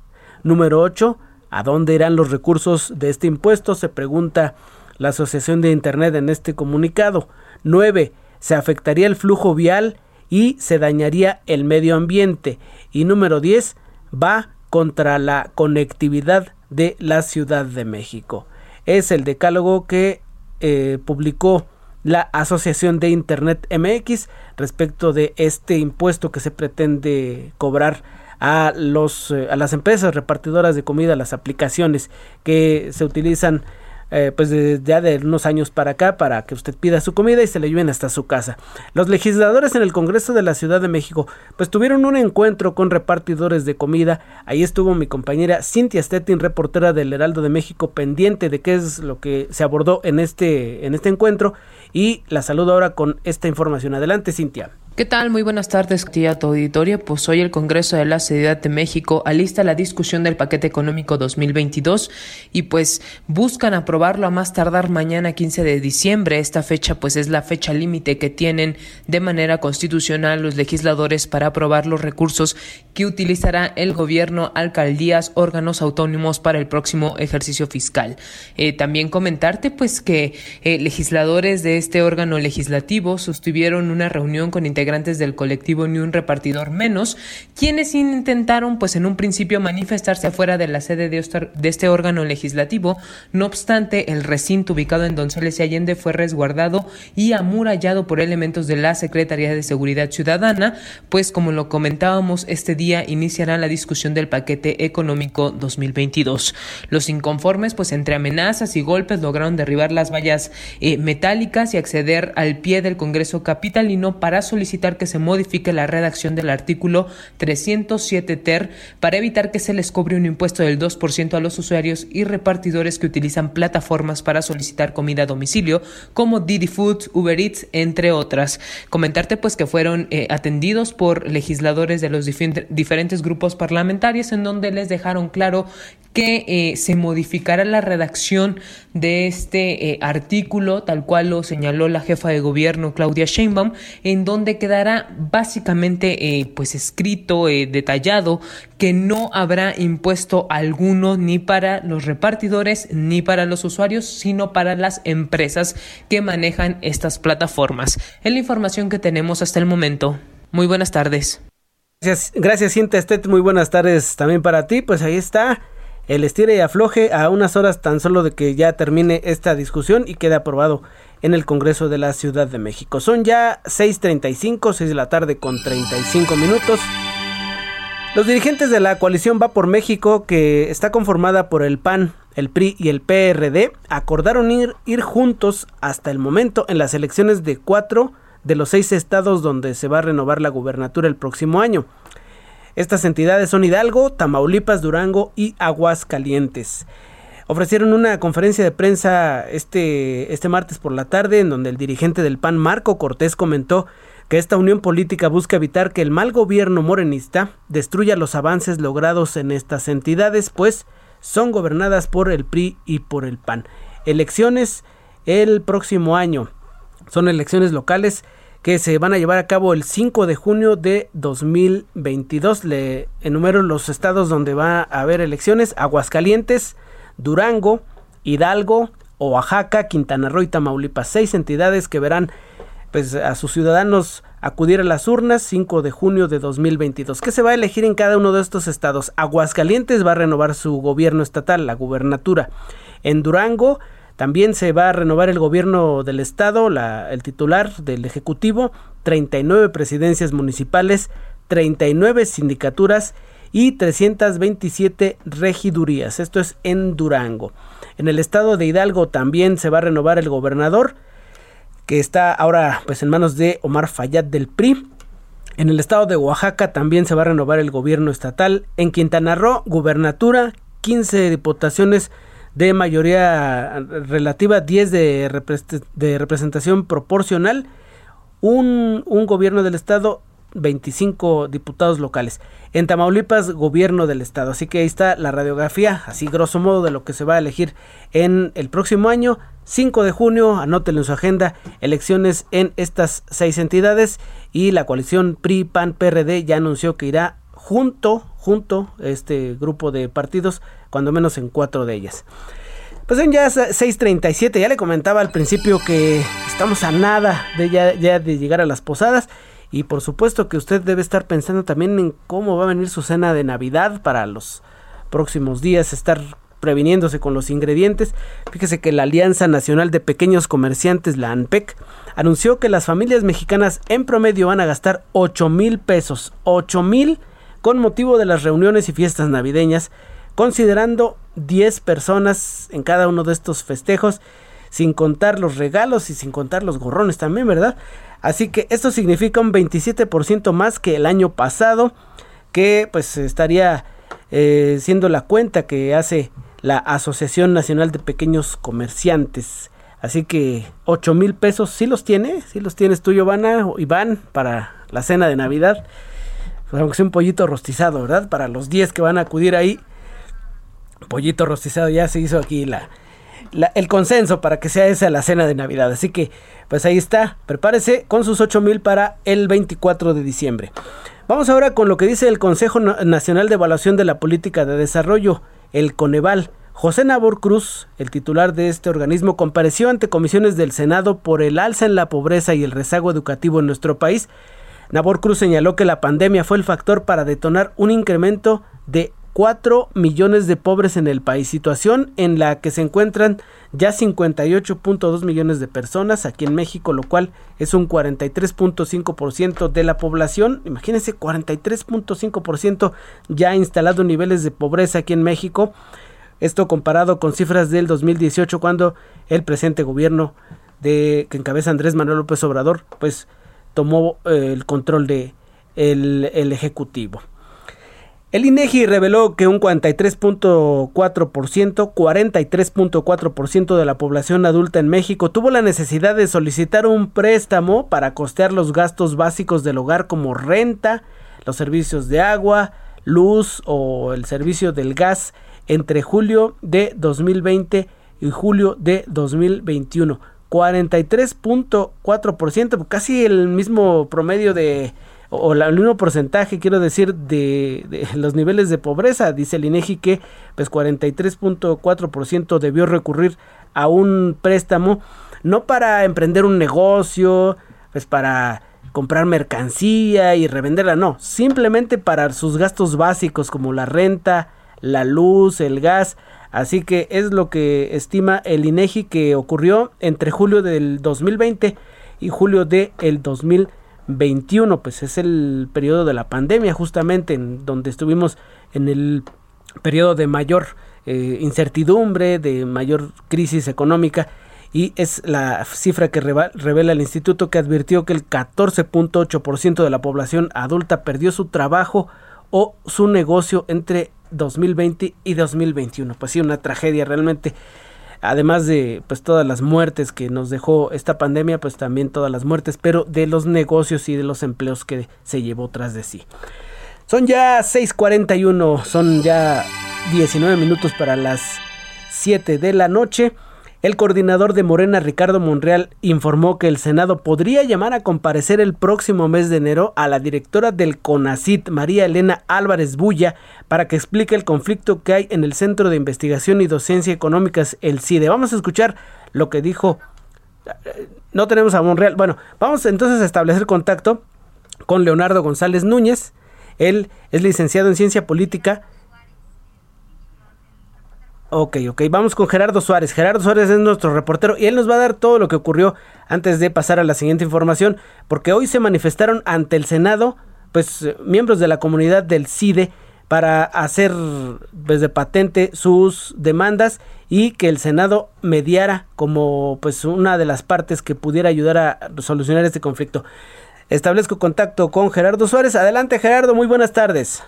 Número 8. ¿A dónde irán los recursos de este impuesto? Se pregunta la Asociación de Internet en este comunicado. 9. Se afectaría el flujo vial y se dañaría el medio ambiente. Y número 10. Va contra la conectividad de la Ciudad de México. Es el decálogo que eh, publicó la Asociación de Internet MX respecto de este impuesto que se pretende cobrar a los a las empresas repartidoras de comida, las aplicaciones que se utilizan eh, pues de, ya de unos años para acá para que usted pida su comida y se le lleven hasta su casa. Los legisladores en el Congreso de la Ciudad de México pues tuvieron un encuentro con repartidores de comida. Ahí estuvo mi compañera Cintia Stettin, reportera del Heraldo de México, pendiente de qué es lo que se abordó en este, en este encuentro y la saludo ahora con esta información. Adelante, Cintia. ¿Qué tal? Muy buenas tardes a tu auditorio. Pues hoy el Congreso de la Ciudad de México alista la discusión del paquete económico 2022 y pues buscan aprobarlo a más tardar mañana 15 de diciembre. Esta fecha pues es la fecha límite que tienen de manera constitucional los legisladores para aprobar los recursos que utilizará el gobierno, alcaldías, órganos autónomos para el próximo ejercicio fiscal. Eh, también comentarte pues que eh, legisladores de este órgano legislativo sostuvieron una reunión con integrantes del colectivo Ni un repartidor menos, quienes intentaron pues en un principio manifestarse afuera de la sede de este órgano legislativo. No obstante, el recinto ubicado en Donceles y Allende fue resguardado y amurallado por elementos de la Secretaría de Seguridad Ciudadana, pues como lo comentábamos, este día iniciará la discusión del paquete económico 2022. Los inconformes, pues entre amenazas y golpes, lograron derribar las vallas eh, metálicas y acceder al pie del Congreso Capitalino para solicitar que se modifique la redacción del artículo 307 ter para evitar que se les cobre un impuesto del 2% a los usuarios y repartidores que utilizan plataformas para solicitar comida a domicilio como Didi Food, Uber Eats, entre otras. Comentarte pues que fueron eh, atendidos por legisladores de los diferentes grupos parlamentarios en donde les dejaron claro que eh, se modificará la redacción de este eh, artículo, tal cual lo señaló la jefa de gobierno Claudia Sheinbaum, en donde quedará básicamente eh, pues escrito, detallado, que no habrá impuesto alguno ni para los repartidores ni para los usuarios, sino para las empresas que manejan estas plataformas. Es la información que tenemos hasta el momento. Muy buenas tardes. Gracias, gracias Cinta Estet, muy buenas tardes también para ti. Pues ahí está el estire y afloje a unas horas tan solo de que ya termine esta discusión y quede aprobado en el Congreso de la Ciudad de México. Son ya 6.35, 6 de la tarde con 35 minutos. Los dirigentes de la coalición Va por México, que está conformada por el PAN, el PRI y el PRD, acordaron ir, ir juntos hasta el momento en las elecciones de cuatro de los seis estados donde se va a renovar la gubernatura el próximo año. Estas entidades son Hidalgo, Tamaulipas, Durango y Aguascalientes. Ofrecieron una conferencia de prensa este, este martes por la tarde en donde el dirigente del PAN, Marco Cortés, comentó que esta unión política busca evitar que el mal gobierno morenista destruya los avances logrados en estas entidades, pues son gobernadas por el PRI y por el PAN. Elecciones el próximo año. Son elecciones locales que se van a llevar a cabo el 5 de junio de 2022. Le enumero los estados donde va a haber elecciones. Aguascalientes, Durango, Hidalgo, Oaxaca, Quintana Roo y Tamaulipas. Seis entidades que verán pues, a sus ciudadanos acudir a las urnas 5 de junio de 2022. ¿Qué se va a elegir en cada uno de estos estados? Aguascalientes va a renovar su gobierno estatal, la gubernatura. En Durango también se va a renovar el gobierno del estado, el titular del Ejecutivo, 39 presidencias municipales, 39 sindicaturas y 327 regidurías. Esto es en Durango. En el estado de Hidalgo también se va a renovar el gobernador, que está ahora pues en manos de Omar Fayad del PRI. En el estado de Oaxaca también se va a renovar el gobierno estatal. En Quintana Roo, gubernatura, 15 diputaciones de mayoría relativa, 10 de, de representación proporcional, un, un gobierno del estado 25 diputados locales. En Tamaulipas, gobierno del estado. Así que ahí está la radiografía, así grosso modo, de lo que se va a elegir en el próximo año. 5 de junio, anótelo en su agenda, elecciones en estas seis entidades y la coalición PRI, PAN, PRD ya anunció que irá junto, junto, este grupo de partidos cuando menos en cuatro de ellas. Pues son ya 6.37, ya le comentaba al principio que estamos a nada de ya, de llegar a las posadas y por supuesto que usted debe estar pensando también en cómo va a venir su cena de Navidad para los próximos días, estar previniéndose con los ingredientes. Fíjese que la Alianza Nacional de Pequeños Comerciantes, la ANPEC, anunció que las familias mexicanas en promedio van a gastar 8 mil pesos, 8 mil con motivo de las reuniones y fiestas navideñas, considerando 10 personas en cada uno de estos festejos, sin contar los regalos y sin contar los gorrones también, ¿verdad? Así que esto significa un 27% más que el año pasado, que pues estaría eh, siendo la cuenta que hace la Asociación Nacional de Pequeños Comerciantes. Así que 8 mil pesos, ¿sí los tiene? ¿Sí los tienes tú, Giovanna Iván, para la cena de Navidad? Pues aunque sea un pollito rostizado, ¿verdad? Para los 10 que van a acudir ahí. Pollito rostizado, ya se hizo aquí la, el consenso para que sea esa la cena de Navidad. Así que, pues ahí está. Prepárese con sus 8 mil para el 24 de diciembre. Vamos ahora con lo que dice el Consejo Nacional de Evaluación de la Política de Desarrollo, el Coneval. José Nabor Cruz, el titular de este organismo, compareció ante comisiones del Senado por el alza en la pobreza y el rezago educativo en nuestro país. Nabor Cruz señaló que la pandemia fue el factor para detonar un incremento de 4 millones de pobres en el país, situación en la que se encuentran ya 58.2 millones de personas aquí en México, lo cual es un 43.5% de la población. Imagínense, 43.5% ya instalado niveles de pobreza aquí en México. Esto comparado con cifras del 2018 cuando el presente gobierno de que encabeza Andrés Manuel López Obrador, pues tomó eh, el control de el ejecutivo. El INEGI reveló que un 43.4%, 43.4% de la población adulta en México tuvo la necesidad de solicitar un préstamo para costear los gastos básicos del hogar como renta, los servicios de agua, luz o el servicio del gas entre julio de 2020 y julio de 2021. 43.4%, casi el mismo promedio de o el mismo porcentaje, quiero decir, de, *laughs* los niveles de pobreza. Dice el INEGI que pues 43.4% debió recurrir a un préstamo, no para emprender un negocio, pues para comprar mercancía y revenderla, no, simplemente para sus gastos básicos como la renta, la luz, el gas. Así que es lo que estima el INEGI que ocurrió entre julio del 2020 y julio del 2021 21, pues es el periodo de la pandemia, justamente en donde estuvimos en el periodo de mayor eh, incertidumbre, de mayor crisis económica. Y es la cifra que revela el instituto que advirtió que el 14.8% de la población adulta perdió su trabajo o su negocio entre 2020 y 2021. Pues sí, una tragedia realmente además de pues todas las muertes que nos dejó esta pandemia, pues también todas las muertes, pero de los negocios y de los empleos que se llevó tras de sí. Son ya 6:41, son ya 19 minutos para las 7 de la noche. El coordinador de Morena, Ricardo Monreal, informó que el Senado podría llamar a comparecer el próximo mes de enero a la directora del CONACIT, María Elena Álvarez Bulla, para que explique el conflicto que hay en el Centro de Investigación y Docencia Económicas, el CIDE. Vamos a escuchar lo que dijo. No tenemos a Monreal. Bueno, vamos entonces a establecer contacto con Leonardo González Núñez. Él es licenciado en Ciencia Política Ok, ok, vamos con Gerardo Suárez. Gerardo Suárez es nuestro reportero y él nos va a dar todo lo que ocurrió antes de pasar a la siguiente información, porque hoy se manifestaron ante el Senado, pues miembros de la comunidad del CIDE para hacer pues, de patente sus demandas y que el Senado mediara como pues una de las partes que pudiera ayudar a solucionar este conflicto. Establezco contacto con Gerardo Suárez. Adelante Gerardo, muy buenas tardes.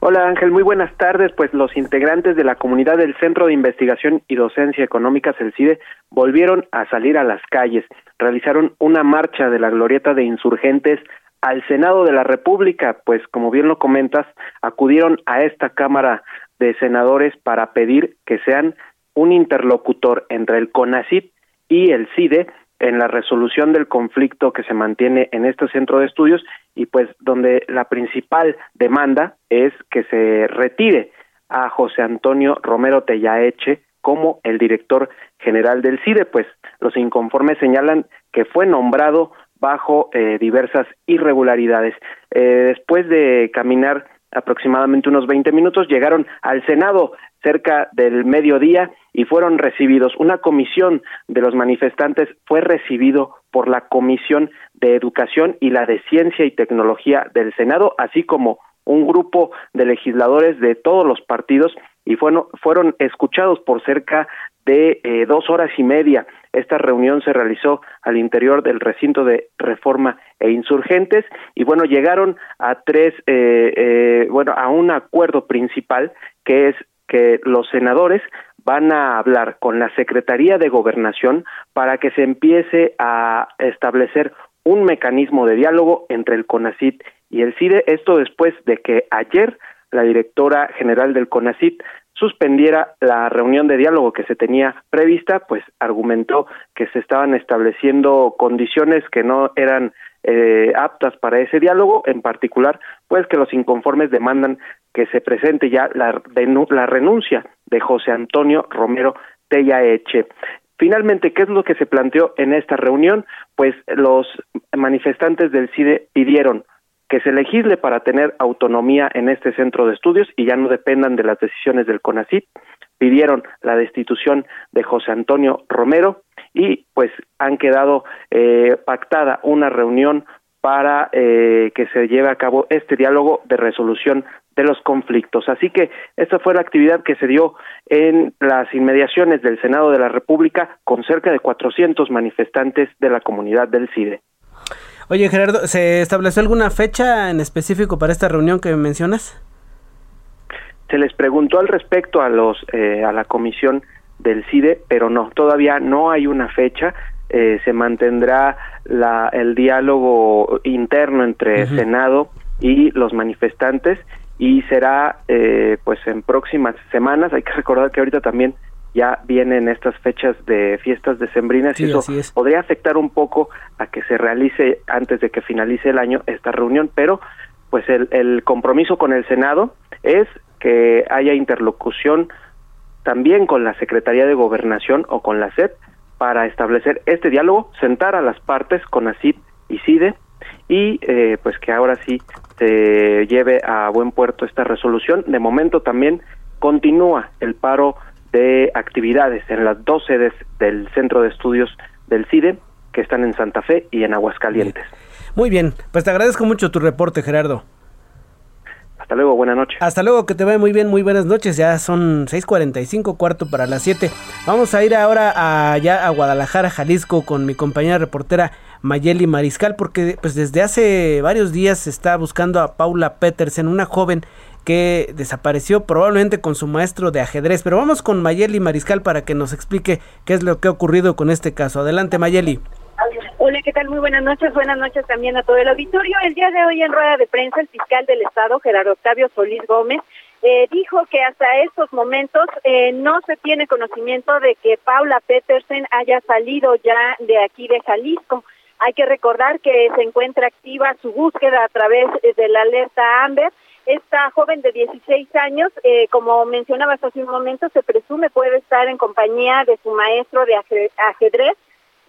Hola Ángel, muy buenas tardes. Pues los integrantes de la comunidad del Centro de Investigación y Docencia Económicas, el CIDE, volvieron a salir a las calles. Realizaron una marcha de la glorieta de insurgentes al Senado de la República, pues como bien lo comentas, acudieron a esta Cámara de Senadores para pedir que sean un interlocutor entre el CONACIT y el CIDE en la resolución del conflicto que se mantiene en este centro de estudios y pues donde la principal demanda es que se retire a José Antonio Romero Tellaeche como el director general del CIDE, pues los inconformes señalan que fue nombrado bajo eh, diversas irregularidades. Eh, después de caminar aproximadamente unos 20 minutos, llegaron al Senado cerca del mediodía y fueron recibidos. Una comisión de los manifestantes fue recibido por la Comisión de Educación y la de Ciencia y Tecnología del Senado, así como un grupo de legisladores de todos los partidos y fueron, fueron escuchados por cerca de eh, dos horas y media. Esta reunión se realizó al interior del recinto de reforma e insurgentes y bueno llegaron a tres eh, eh, bueno a un acuerdo principal que es que los senadores van a hablar con la Secretaría de Gobernación para que se empiece a establecer un mecanismo de diálogo entre el CONACIT y el CIDE, esto después de que ayer la directora general del CONACIT suspendiera la reunión de diálogo que se tenía prevista, pues argumentó que se estaban estableciendo condiciones que no eran eh, aptas para ese diálogo, en particular, pues que los inconformes demandan que se presente ya la, la renuncia de José Antonio Romero Tellaeche. Finalmente, ¿qué es lo que se planteó en esta reunión? Pues los manifestantes del CIDE pidieron que se legisle para tener autonomía en este centro de estudios y ya no dependan de las decisiones del CONACIT. Pidieron la destitución de José Antonio Romero y pues han quedado eh, pactada una reunión para eh, que se lleve a cabo este diálogo de resolución de los conflictos. Así que esta fue la actividad que se dio en las inmediaciones del Senado de la República con cerca de 400 manifestantes de la comunidad del CIDE. Oye, Gerardo, ¿se estableció alguna fecha en específico para esta reunión que mencionas? Se les preguntó al respecto a los eh, a la comisión del CIDE, pero no, todavía no hay una fecha. Eh, se mantendrá la, el diálogo interno entre Senado y los manifestantes y será eh, pues en próximas semanas. Hay que recordar que ahorita también ya vienen estas fechas de fiestas decembrinas y eso podría afectar un poco a que se realice antes de que finalice el año esta reunión, pero pues el, el compromiso con el Senado es que haya interlocución también con la Secretaría de Gobernación o con la SED para establecer este diálogo, sentar a las partes con ACID y CIDE y eh, pues que ahora sí se lleve a buen puerto esta resolución. De momento también continúa el paro de actividades en las dos sedes del Centro de Estudios del CIDE, que están en Santa Fe y en Aguascalientes. Muy bien, pues te agradezco mucho tu reporte, Gerardo. Hasta luego, buenas noches. Hasta luego, que te vaya muy bien, muy buenas noches. Ya son 6:45, cuarto para las 7. Vamos a ir ahora allá a Guadalajara, Jalisco, con mi compañera reportera Mayeli Mariscal, porque pues desde hace varios días se está buscando a Paula Petersen, una joven que desapareció probablemente con su maestro de ajedrez. Pero vamos con Mayeli Mariscal para que nos explique qué es lo que ha ocurrido con este caso. Adelante, Mayeli. Hola, ¿qué tal? Muy buenas noches. Buenas noches también a todo el auditorio. El día de hoy en rueda de prensa, el fiscal del Estado, Gerardo Octavio Solís Gómez, eh, dijo que hasta estos momentos eh, no se tiene conocimiento de que Paula Petersen haya salido ya de aquí de Jalisco. Hay que recordar que se encuentra activa su búsqueda a través de la alerta Amber esta joven de 16 años, eh, como mencionabas hace un momento, se presume puede estar en compañía de su maestro de ajedrez,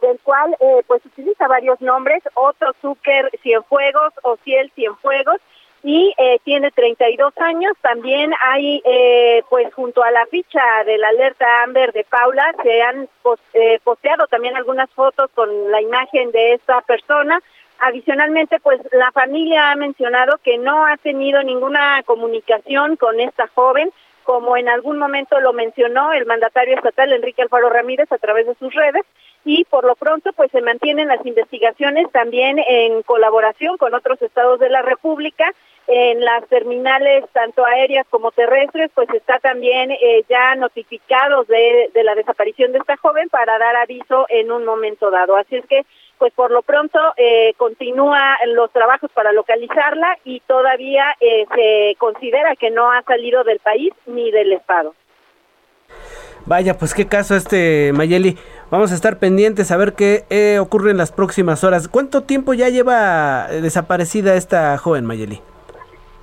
del cual eh, pues utiliza varios nombres, Otto Zucker Cienfuegos o Ciel Cienfuegos, y eh, tiene 32 años. También hay, eh, pues junto a la ficha de la alerta Amber de Paula, se han eh, posteado también algunas fotos con la imagen de esta persona. Adicionalmente, pues la familia ha mencionado que no ha tenido ninguna comunicación con esta joven, como en algún momento lo mencionó el mandatario estatal Enrique Alfaro Ramírez a través de sus redes, y por lo pronto pues se mantienen las investigaciones también en colaboración con otros estados de la República en las terminales tanto aéreas como terrestres, pues está también eh, ya notificados de, de, la desaparición de esta joven para dar aviso en un momento dado. Así es que, pues por lo pronto eh, continúa los trabajos para localizarla y todavía eh, se considera que no ha salido del país ni del estado. Vaya, pues qué caso este Mayeli. Vamos a estar pendientes a ver qué eh, ocurre en las próximas horas. ¿Cuánto tiempo ya lleva desaparecida esta joven Mayeli?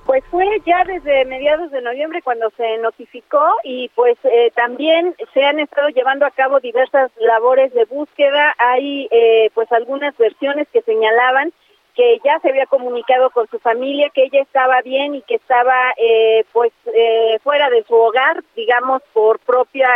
Pues fue ya desde mediados de noviembre cuando se notificó y pues eh, también se han estado llevando a cabo diversas labores de búsqueda. Hay eh, pues algunas versiones que señalaban que ya se había comunicado con su familia, que ella estaba bien y que estaba eh, pues eh, fuera de su hogar, digamos, por propia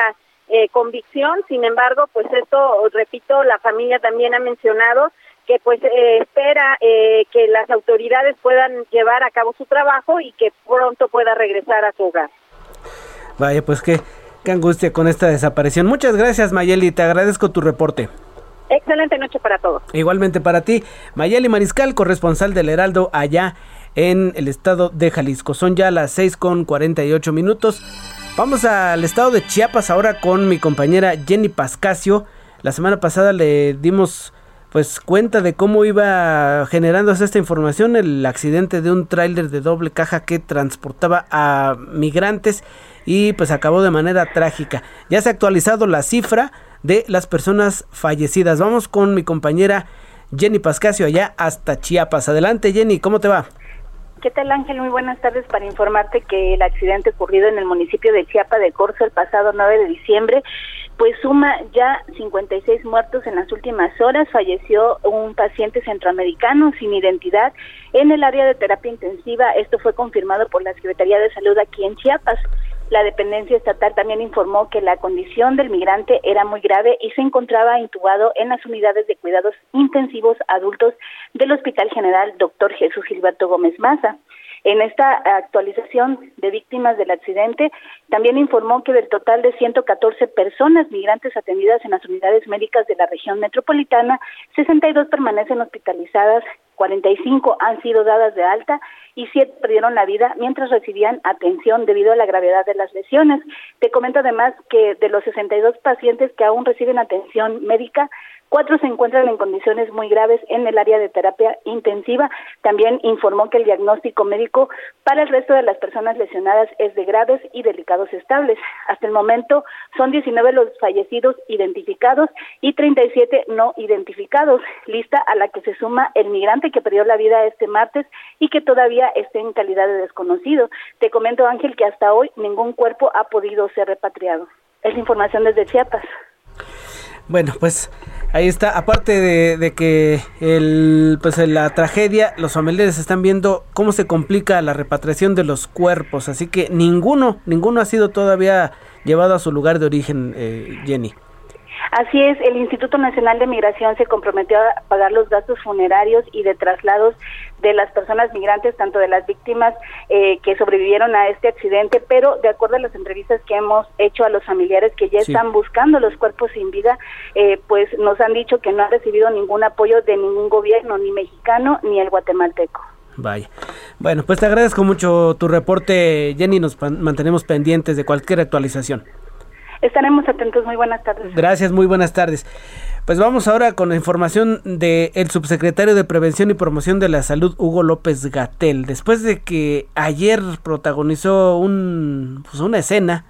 eh, convicción. Sin embargo, pues esto, repito, la familia también ha mencionado que pues eh, espera eh, que las autoridades puedan llevar a cabo su trabajo y que pronto pueda regresar a su hogar. Vaya, pues qué, qué angustia con esta desaparición. Muchas gracias Mayeli, te agradezco tu reporte. Excelente noche para todos. Igualmente para ti, Mayeli Mariscal, corresponsal del Heraldo allá en el estado de Jalisco. Son ya las 6 con 48 minutos. Vamos al estado de Chiapas ahora con mi compañera Jenny Pascasio. La semana pasada le dimos pues cuenta de cómo iba generándose esta información el accidente de un tráiler de doble caja que transportaba a migrantes y pues acabó de manera trágica. Ya se ha actualizado la cifra de las personas fallecidas. Vamos con mi compañera Jenny Pascasio allá hasta Chiapas. Adelante Jenny, ¿cómo te va? ¿Qué tal Ángel? Muy buenas tardes para informarte que el accidente ocurrido en el municipio de Chiapa de Corzo el pasado 9 de diciembre pues suma ya 56 muertos en las últimas horas. Falleció un paciente centroamericano sin identidad en el área de terapia intensiva. Esto fue confirmado por la Secretaría de Salud aquí en Chiapas. La dependencia estatal también informó que la condición del migrante era muy grave y se encontraba intubado en las unidades de cuidados intensivos adultos del Hospital General Dr. Jesús Gilberto Gómez Maza. En esta actualización de víctimas del accidente, también informó que del total de 114 personas migrantes atendidas en las unidades médicas de la región metropolitana, 62 permanecen hospitalizadas, 45 han sido dadas de alta y 7 perdieron la vida mientras recibían atención debido a la gravedad de las lesiones. Te comento además que de los 62 pacientes que aún reciben atención médica, Cuatro se encuentran en condiciones muy graves en el área de terapia intensiva. También informó que el diagnóstico médico para el resto de las personas lesionadas es de graves y delicados estables. Hasta el momento son 19 los fallecidos identificados y 37 no identificados, lista a la que se suma el migrante que perdió la vida este martes y que todavía está en calidad de desconocido. Te comento, Ángel, que hasta hoy ningún cuerpo ha podido ser repatriado. Es información desde Chiapas. Bueno, pues ahí está. Aparte de, que el, pues la tragedia, los familiares están viendo cómo se complica la repatriación de los cuerpos. Así que ninguno, ninguno ha sido todavía llevado a su lugar de origen, eh, Jenny. Así es, el Instituto Nacional de Migración se comprometió a pagar los gastos funerarios y de traslados de las personas migrantes, tanto de las víctimas eh, que sobrevivieron a este accidente, pero de acuerdo a las entrevistas que hemos hecho a los familiares que ya están buscando los cuerpos sin vida, eh, pues nos han dicho que no han recibido ningún apoyo de ningún gobierno, ni mexicano ni el guatemalteco. Vaya. Bueno, pues te agradezco mucho tu reporte, Jenny. Nos mantenemos pendientes de cualquier actualización. Estaremos atentos. Muy buenas tardes. Gracias, muy buenas tardes. Pues vamos ahora con la información del subsecretario de Prevención y Promoción de la Salud, Hugo López Gatel. Después de que ayer protagonizó un, pues una escena,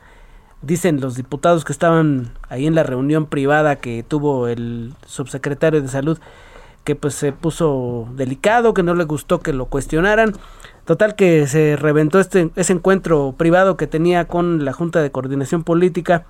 dicen los diputados que estaban ahí en la reunión privada que tuvo el subsecretario de Salud, que pues se puso delicado, que no le gustó que lo cuestionaran. Total que se reventó este, ese encuentro privado que tenía con la Junta de Coordinación Política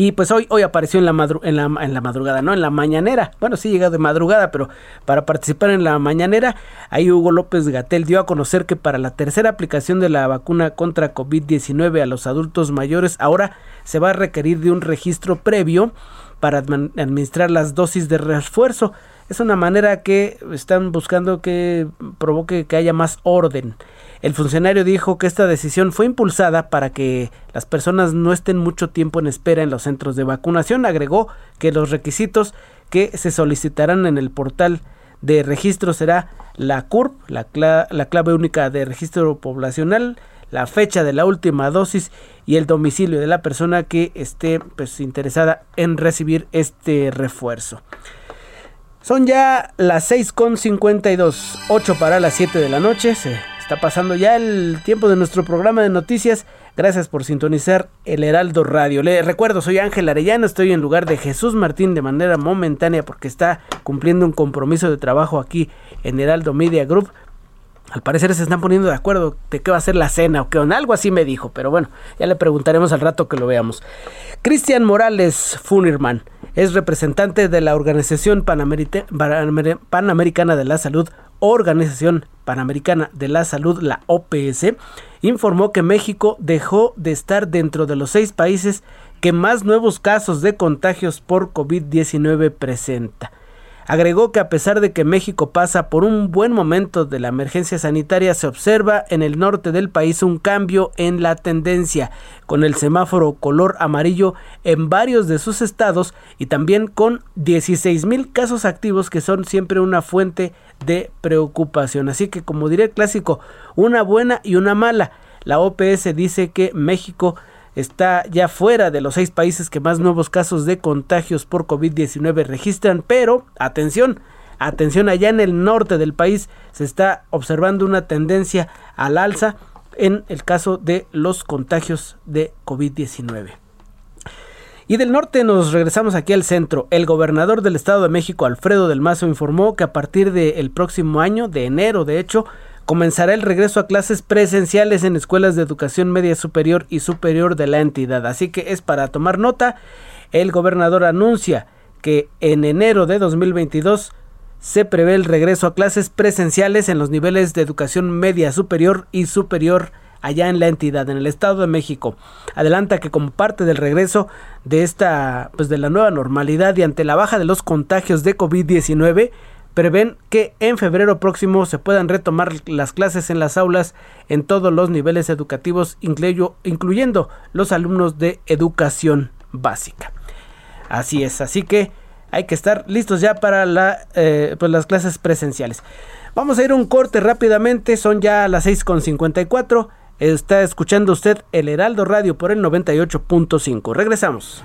y pues hoy, hoy apareció en la, en, la, en la madrugada, ¿no? En la mañanera. Bueno, sí llegó de madrugada, pero para participar en la mañanera, ahí Hugo López Gatel dio a conocer que para la tercera aplicación de la vacuna contra COVID-19 a los adultos mayores, ahora se va a requerir de un registro previo para administrar las dosis de refuerzo. Es una manera que están buscando que provoque que haya más orden. El funcionario dijo que esta decisión fue impulsada para que las personas no estén mucho tiempo en espera en los centros de vacunación. Agregó que los requisitos que se solicitarán en el portal de registro será la CURP, la, la clave única de registro poblacional, la fecha de la última dosis y el domicilio de la persona que esté pues, interesada en recibir este refuerzo. Son ya las 6.52, 8 para las 7 de la noche. Se Está pasando ya el tiempo de nuestro programa de noticias. Gracias por sintonizar el Heraldo Radio. Le recuerdo, soy Ángel Arellano, estoy en lugar de Jesús Martín de manera momentánea porque está cumpliendo un compromiso de trabajo aquí en Heraldo Media Group. Al parecer se están poniendo de acuerdo de qué va a ser la cena o qué, algo así me dijo, pero bueno, ya le preguntaremos al rato que lo veamos. Cristian Morales Funirman es representante de la Organización Panamericana de la Salud Organización Panamericana de la Salud, la OPS, informó que México dejó de estar dentro de los seis países que más nuevos casos de contagios por COVID-19 presenta. Agregó que a pesar de que México pasa por un buen momento de la emergencia sanitaria, se observa en el norte del país un cambio en la tendencia, con el semáforo color amarillo en varios de sus estados y también con 16 mil casos activos que son siempre una fuente de preocupación. Así que como diré clásico, una buena y una mala. La OPS dice que México está ya fuera de los seis países que más nuevos casos de contagios por COVID-19 registran, pero atención, atención, allá en el norte del país se está observando una tendencia al alza en el caso de los contagios de COVID-19. Y del norte nos regresamos aquí al centro. El gobernador del Estado de México, Alfredo del Mazo, informó que a partir del próximo año, de enero de hecho, comenzará el regreso a clases presenciales en escuelas de educación media superior y superior de la entidad. Así que es para tomar nota. El gobernador anuncia que en enero de 2022 se prevé el regreso a clases presenciales en los niveles de educación media superior y superior allá en la entidad, en el Estado de México. Adelanta que como parte del regreso de esta, pues de la nueva normalidad y ante la baja de los contagios de COVID-19, prevén que en febrero próximo se puedan retomar las clases en las aulas en todos los niveles educativos, incluyendo los alumnos de educación básica. Así es, así que hay que estar listos ya para eh, pues las clases presenciales. Vamos a ir un corte rápidamente, son ya las 6.54. Está escuchando usted el Heraldo Radio por el 98.5. Regresamos.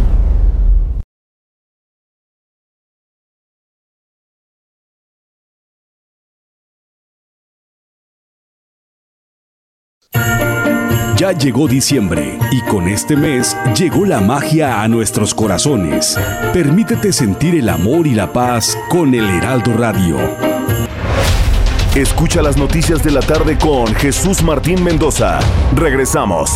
Ya llegó diciembre y con este mes llegó la magia a nuestros corazones. Permítete sentir el amor y la paz con el Heraldo Radio. Escucha las noticias de la tarde con Jesús Martín Mendoza. Regresamos.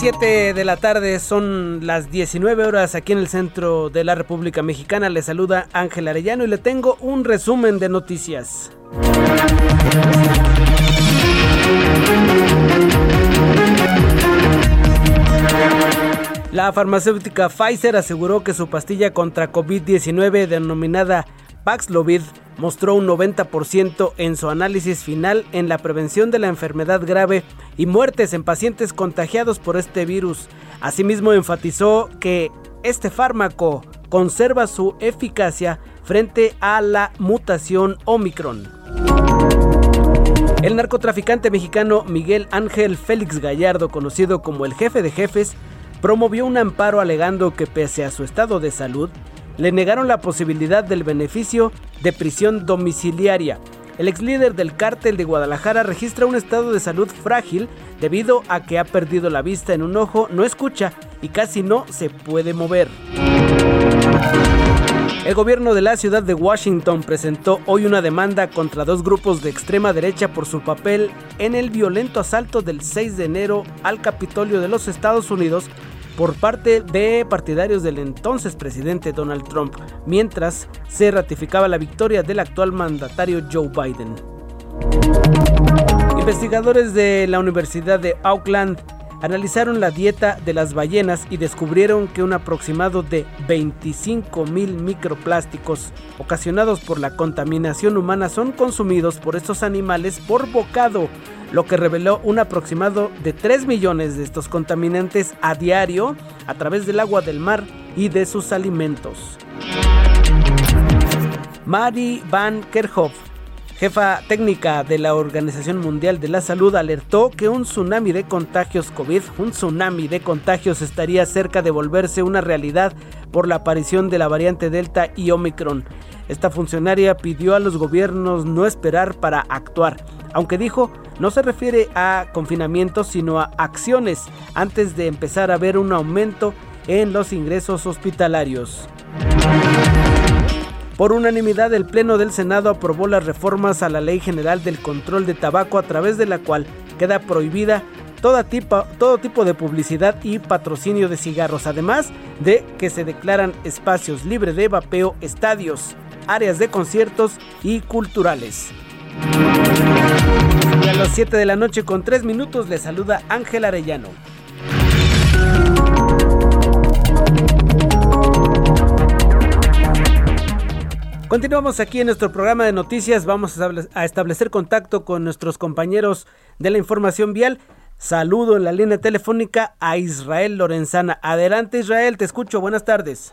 7 de la tarde, son las 19 horas aquí en el centro de la República Mexicana. Le saluda Ángel Arellano y le tengo un resumen de noticias. La farmacéutica Pfizer aseguró que su pastilla contra COVID-19 denominada Paxlovid mostró un 90% en su análisis final en la prevención de la enfermedad grave y muertes en pacientes contagiados por este virus. Asimismo enfatizó que este fármaco conserva su eficacia frente a la mutación Omicron. El narcotraficante mexicano Miguel Ángel Félix Gallardo, conocido como el jefe de jefes, promovió un amparo alegando que pese a su estado de salud, le negaron la posibilidad del beneficio de prisión domiciliaria. El ex líder del cártel de Guadalajara registra un estado de salud frágil debido a que ha perdido la vista en un ojo, no escucha y casi no se puede mover. El gobierno de la ciudad de Washington presentó hoy una demanda contra dos grupos de extrema derecha por su papel en el violento asalto del 6 de enero al Capitolio de los Estados Unidos por parte de partidarios del entonces presidente Donald Trump, mientras se ratificaba la victoria del actual mandatario Joe Biden. Investigadores de la Universidad de Auckland analizaron la dieta de las ballenas y descubrieron que un aproximado de 25 mil microplásticos ocasionados por la contaminación humana son consumidos por estos animales por bocado, lo que reveló un aproximado de 3 millones de estos contaminantes a diario a través del agua del mar y de sus alimentos. Mari Van Kerkhoff jefa técnica de la Organización Mundial de la Salud, alertó que un tsunami de contagios COVID, un tsunami de contagios estaría cerca de volverse una realidad por la aparición de la variante Delta y Omicron. Esta funcionaria pidió a los gobiernos no esperar para actuar, aunque dijo no se refiere a confinamientos sino a acciones antes de empezar a ver un aumento en los ingresos hospitalarios. Por unanimidad, el Pleno del Senado aprobó las reformas a la Ley General del Control de Tabaco a través de la cual queda prohibida todo tipo, todo tipo de publicidad y patrocinio de cigarros, además de que se declaran espacios libres de vapeo, estadios, áreas de conciertos y culturales. A las 7 de la noche con 3 minutos le saluda Ángel Arellano. Continuamos aquí en nuestro programa de noticias. Vamos a establecer contacto con nuestros compañeros de la información vial. Saludo en la línea telefónica a Israel Lorenzana. Adelante Israel, te escucho. Buenas tardes.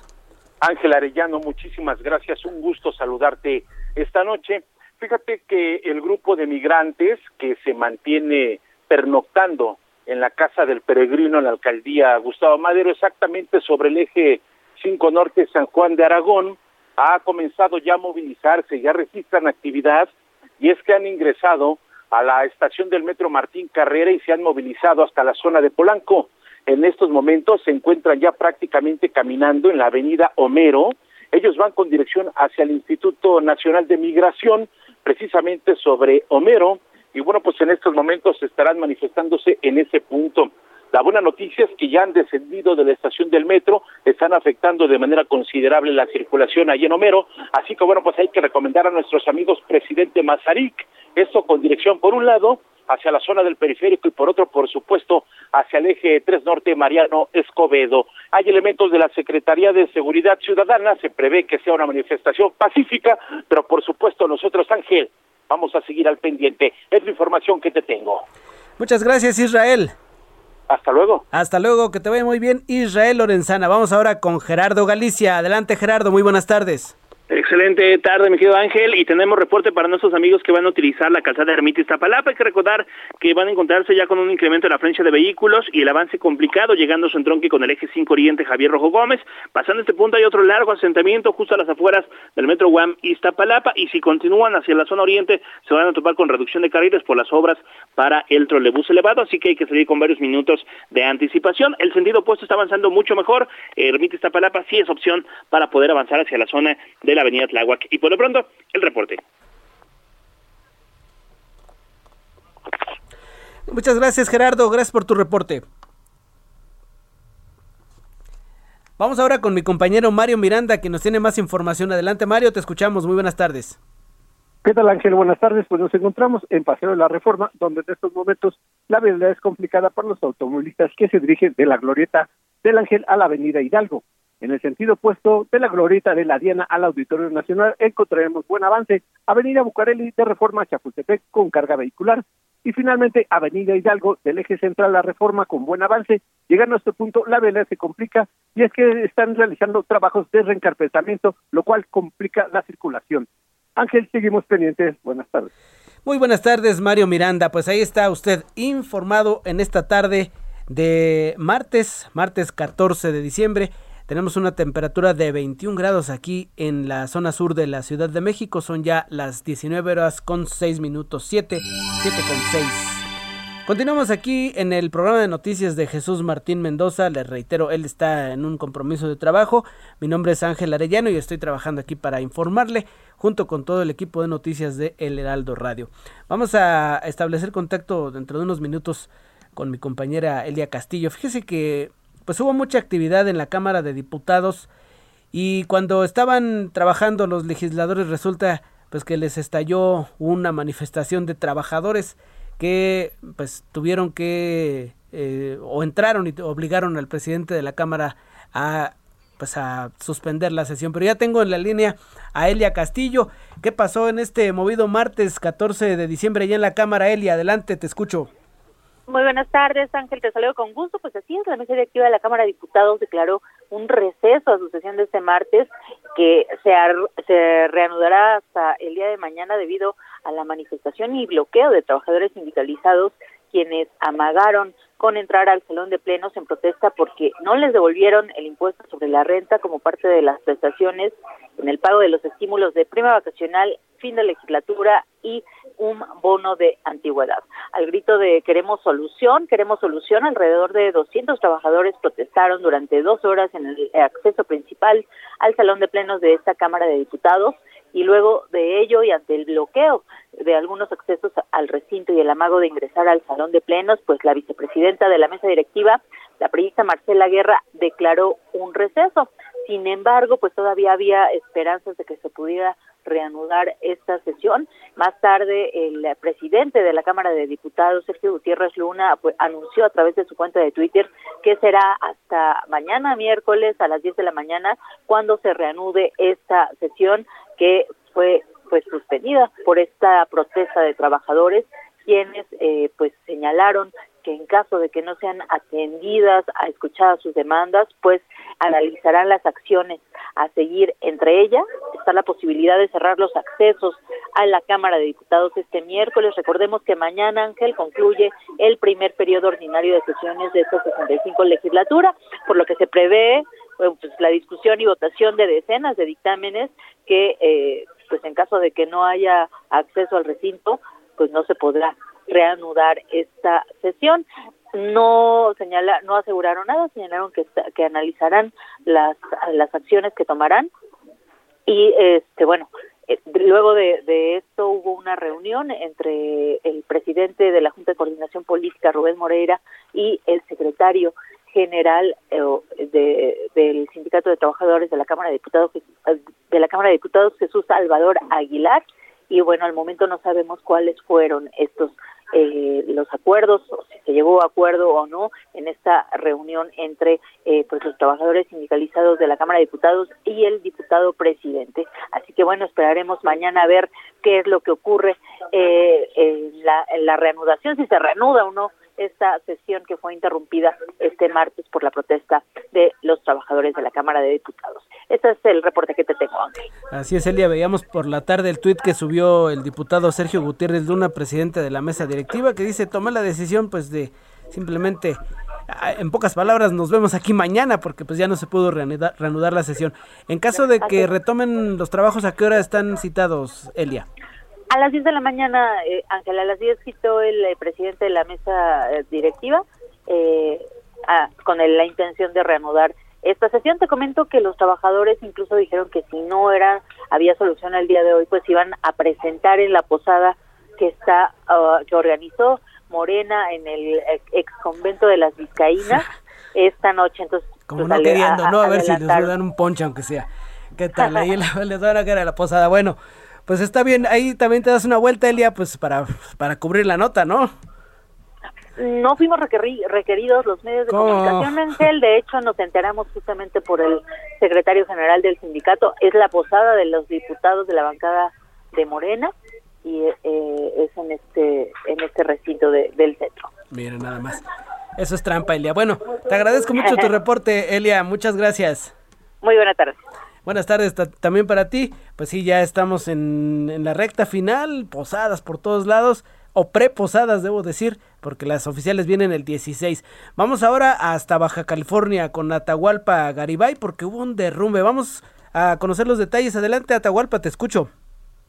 Ángel Arellano, muchísimas gracias. Un gusto saludarte esta noche. Fíjate que el grupo de migrantes que se mantiene pernoctando en la casa del peregrino en la alcaldía Gustavo Madero, exactamente sobre el eje 5 Norte San Juan de Aragón, ha comenzado ya a movilizarse, ya registran actividad y es que han ingresado a la estación del Metro Martín Carrera y se han movilizado hasta la zona de Polanco. En estos momentos se encuentran ya prácticamente caminando en la avenida Homero. Ellos van con dirección hacia el Instituto Nacional de Migración, precisamente sobre Homero, y bueno, pues en estos momentos estarán manifestándose en ese punto. La buena noticia es que ya han descendido de la estación del metro, están afectando de manera considerable la circulación allí en Homero, así que bueno, pues hay que recomendar a nuestros amigos presidente Mazarik, esto con dirección por un lado hacia la zona del periférico y por otro, por supuesto, hacia el eje 3 Norte Mariano Escobedo. Hay elementos de la Secretaría de Seguridad Ciudadana, se prevé que sea una manifestación pacífica, pero por supuesto nosotros, Ángel, vamos a seguir al pendiente. Es la información que te tengo. Muchas gracias, Israel. Hasta luego. Hasta luego, que te vaya muy bien Israel Lorenzana. Vamos ahora con Gerardo Galicia. Adelante Gerardo, muy buenas tardes. Excelente tarde, mi querido Ángel, y tenemos reporte para nuestros amigos que van a utilizar la calzada Ermita Iztapalapa. Hay que recordar que van a encontrarse ya con un incremento de la frecuencia de vehículos y el avance complicado, llegando a su entronque con el eje 5 Oriente Javier Rojo Gómez. Pasando este punto hay otro largo asentamiento justo a las afueras del metro Guam Iztapalapa y si continúan hacia la zona oriente se van a topar con reducción de carriles por las obras para el trolebús elevado, así que hay que salir con varios minutos de anticipación. El sentido opuesto está avanzando mucho mejor. Ermita Iztapalapa sí es opción para poder avanzar hacia la zona de la avenida Tláhuac. Y por lo pronto, el reporte. Muchas gracias Gerardo, gracias por tu reporte. Vamos ahora con mi compañero Mario Miranda, que nos tiene más información. Adelante Mario, te escuchamos. Muy buenas tardes. ¿Qué tal Ángel? Buenas tardes. Pues nos encontramos en Paseo de la Reforma, donde en estos momentos la verdad es complicada para los automovilistas que se dirigen de la glorieta del Ángel a la avenida Hidalgo. En el sentido opuesto de la glorieta de la Diana al Auditorio Nacional encontraremos buen avance. Avenida Bucareli de Reforma Chapultepec con carga vehicular. Y finalmente Avenida Hidalgo del eje central la Reforma con buen avance. Llegando a este punto la vela se complica y es que están realizando trabajos de reencarpetamiento, lo cual complica la circulación. Ángel, seguimos pendientes. Buenas tardes. Muy buenas tardes, Mario Miranda. Pues ahí está usted informado en esta tarde de martes, martes 14 de diciembre. Tenemos una temperatura de 21 grados aquí en la zona sur de la Ciudad de México. Son ya las 19 horas con 6 minutos, 7, 7 con 6. Continuamos aquí en el programa de noticias de Jesús Martín Mendoza. Les reitero, él está en un compromiso de trabajo. Mi nombre es Ángel Arellano y estoy trabajando aquí para informarle junto con todo el equipo de noticias de El Heraldo Radio. Vamos a establecer contacto dentro de unos minutos con mi compañera Elia Castillo. Fíjese que pues hubo mucha actividad en la Cámara de Diputados y cuando estaban trabajando los legisladores resulta pues que les estalló una manifestación de trabajadores que pues tuvieron que eh, o entraron y obligaron al presidente de la Cámara a pues a suspender la sesión. Pero ya tengo en la línea a Elia Castillo. ¿Qué pasó en este movido martes 14 de diciembre ya en la Cámara? Elia, adelante, te escucho. Muy buenas tardes, Ángel, te saludo con gusto. Pues así es, la mesa directiva de la Cámara de Diputados declaró un receso a su sesión de este martes que se, se reanudará hasta el día de mañana debido a la manifestación y bloqueo de trabajadores sindicalizados quienes amagaron con entrar al salón de plenos en protesta porque no les devolvieron el impuesto sobre la renta como parte de las prestaciones en el pago de los estímulos de prima vacacional, fin de legislatura y un bono de antigüedad. Al grito de queremos solución, queremos solución, alrededor de 200 trabajadores protestaron durante dos horas en el acceso principal al salón de plenos de esta Cámara de Diputados y luego de ello y ante el bloqueo de algunos accesos al recinto y el amago de ingresar al salón de plenos, pues la vicepresidenta de la mesa directiva, la periodista Marcela Guerra, declaró un receso. Sin embargo, pues todavía había esperanzas de que se pudiera reanudar esta sesión. Más tarde, el presidente de la Cámara de Diputados, Sergio Gutiérrez Luna, pues, anunció a través de su cuenta de Twitter que será hasta mañana miércoles a las 10 de la mañana cuando se reanude esta sesión que fue pues suspendida por esta protesta de trabajadores quienes eh, pues señalaron que en caso de que no sean atendidas a escuchar sus demandas, pues analizarán las acciones a seguir. Entre ellas está la posibilidad de cerrar los accesos a la Cámara de Diputados este miércoles. Recordemos que mañana, Ángel, concluye el primer periodo ordinario de sesiones de esta 65 legislatura, por lo que se prevé pues, la discusión y votación de decenas de dictámenes que, eh, pues en caso de que no haya acceso al recinto, pues no se podrá reanudar esta sesión. No señala, no aseguraron nada, señalaron que, que analizarán las, las acciones que tomarán y este bueno eh, luego de, esto hubo una reunión entre el presidente de la Junta de Coordinación Política, Rubén Moreira, y el secretario general eh, de, del Sindicato de Trabajadores de la Cámara de Diputados de la Cámara de Diputados Jesús Salvador Aguilar y bueno al momento no sabemos cuáles fueron estos eh, los acuerdos, o si se llegó a acuerdo o no en esta reunión entre eh, pues los trabajadores sindicalizados de la Cámara de Diputados y el diputado presidente. Así que bueno, esperaremos mañana a ver qué es lo que ocurre eh, en, la, en la reanudación, si se reanuda o no esta sesión que fue interrumpida este martes por la protesta de los trabajadores de la Cámara de Diputados. Este es el reporte que te tengo, Ángel. Así es, Elia. Veíamos por la tarde el tuit que subió el diputado Sergio Gutiérrez Luna, presidente de la mesa directiva, que dice, tomé la decisión pues de simplemente ah, en pocas palabras, nos vemos aquí mañana porque pues ya no se pudo reanudar, reanudar, la sesión. En caso de que retomen los trabajos, ¿a qué hora están citados, Elia? A las 10 de la mañana, eh, Ángela, a las 10 citó el eh, presidente de la mesa eh, directiva eh, con la intención de reanudar esta sesión. Te comento que los trabajadores incluso dijeron que si no era había solución el día de hoy, pues iban a presentar en la posada que está uh, que organizó Morena en el ex convento de las Vizcaínas *laughs* esta noche. Entonces, como pues, no queriendo, ¿no? A, ver si les dan un ponche aunque sea. ¿Qué tal? Ahí les dan a cara a la posada. Bueno, pues está bien, ahí también te das una vuelta, Elia, pues para, para cubrir la nota, ¿no? No fuimos requeridos los medios de comunicación, Ángel. De hecho, nos enteramos justamente por el secretario general del sindicato. Es la posada de los diputados de la bancada de Morena y eh, es en este en este recinto del centro. Mira, nada más. Eso es trampa, Elia. Bueno, te agradezco mucho tu reporte, Elia. Muchas gracias. Muy buena tarde. Buenas tardes también para ti. Pues sí, ya estamos en, la recta final, posadas por todos lados, o preposadas debo decir, porque las oficiales vienen el 16. Vamos ahora hasta Baja California con Atahualpa Garibay, porque hubo un derrumbe. Vamos a conocer los detalles. Adelante, Atahualpa, te escucho.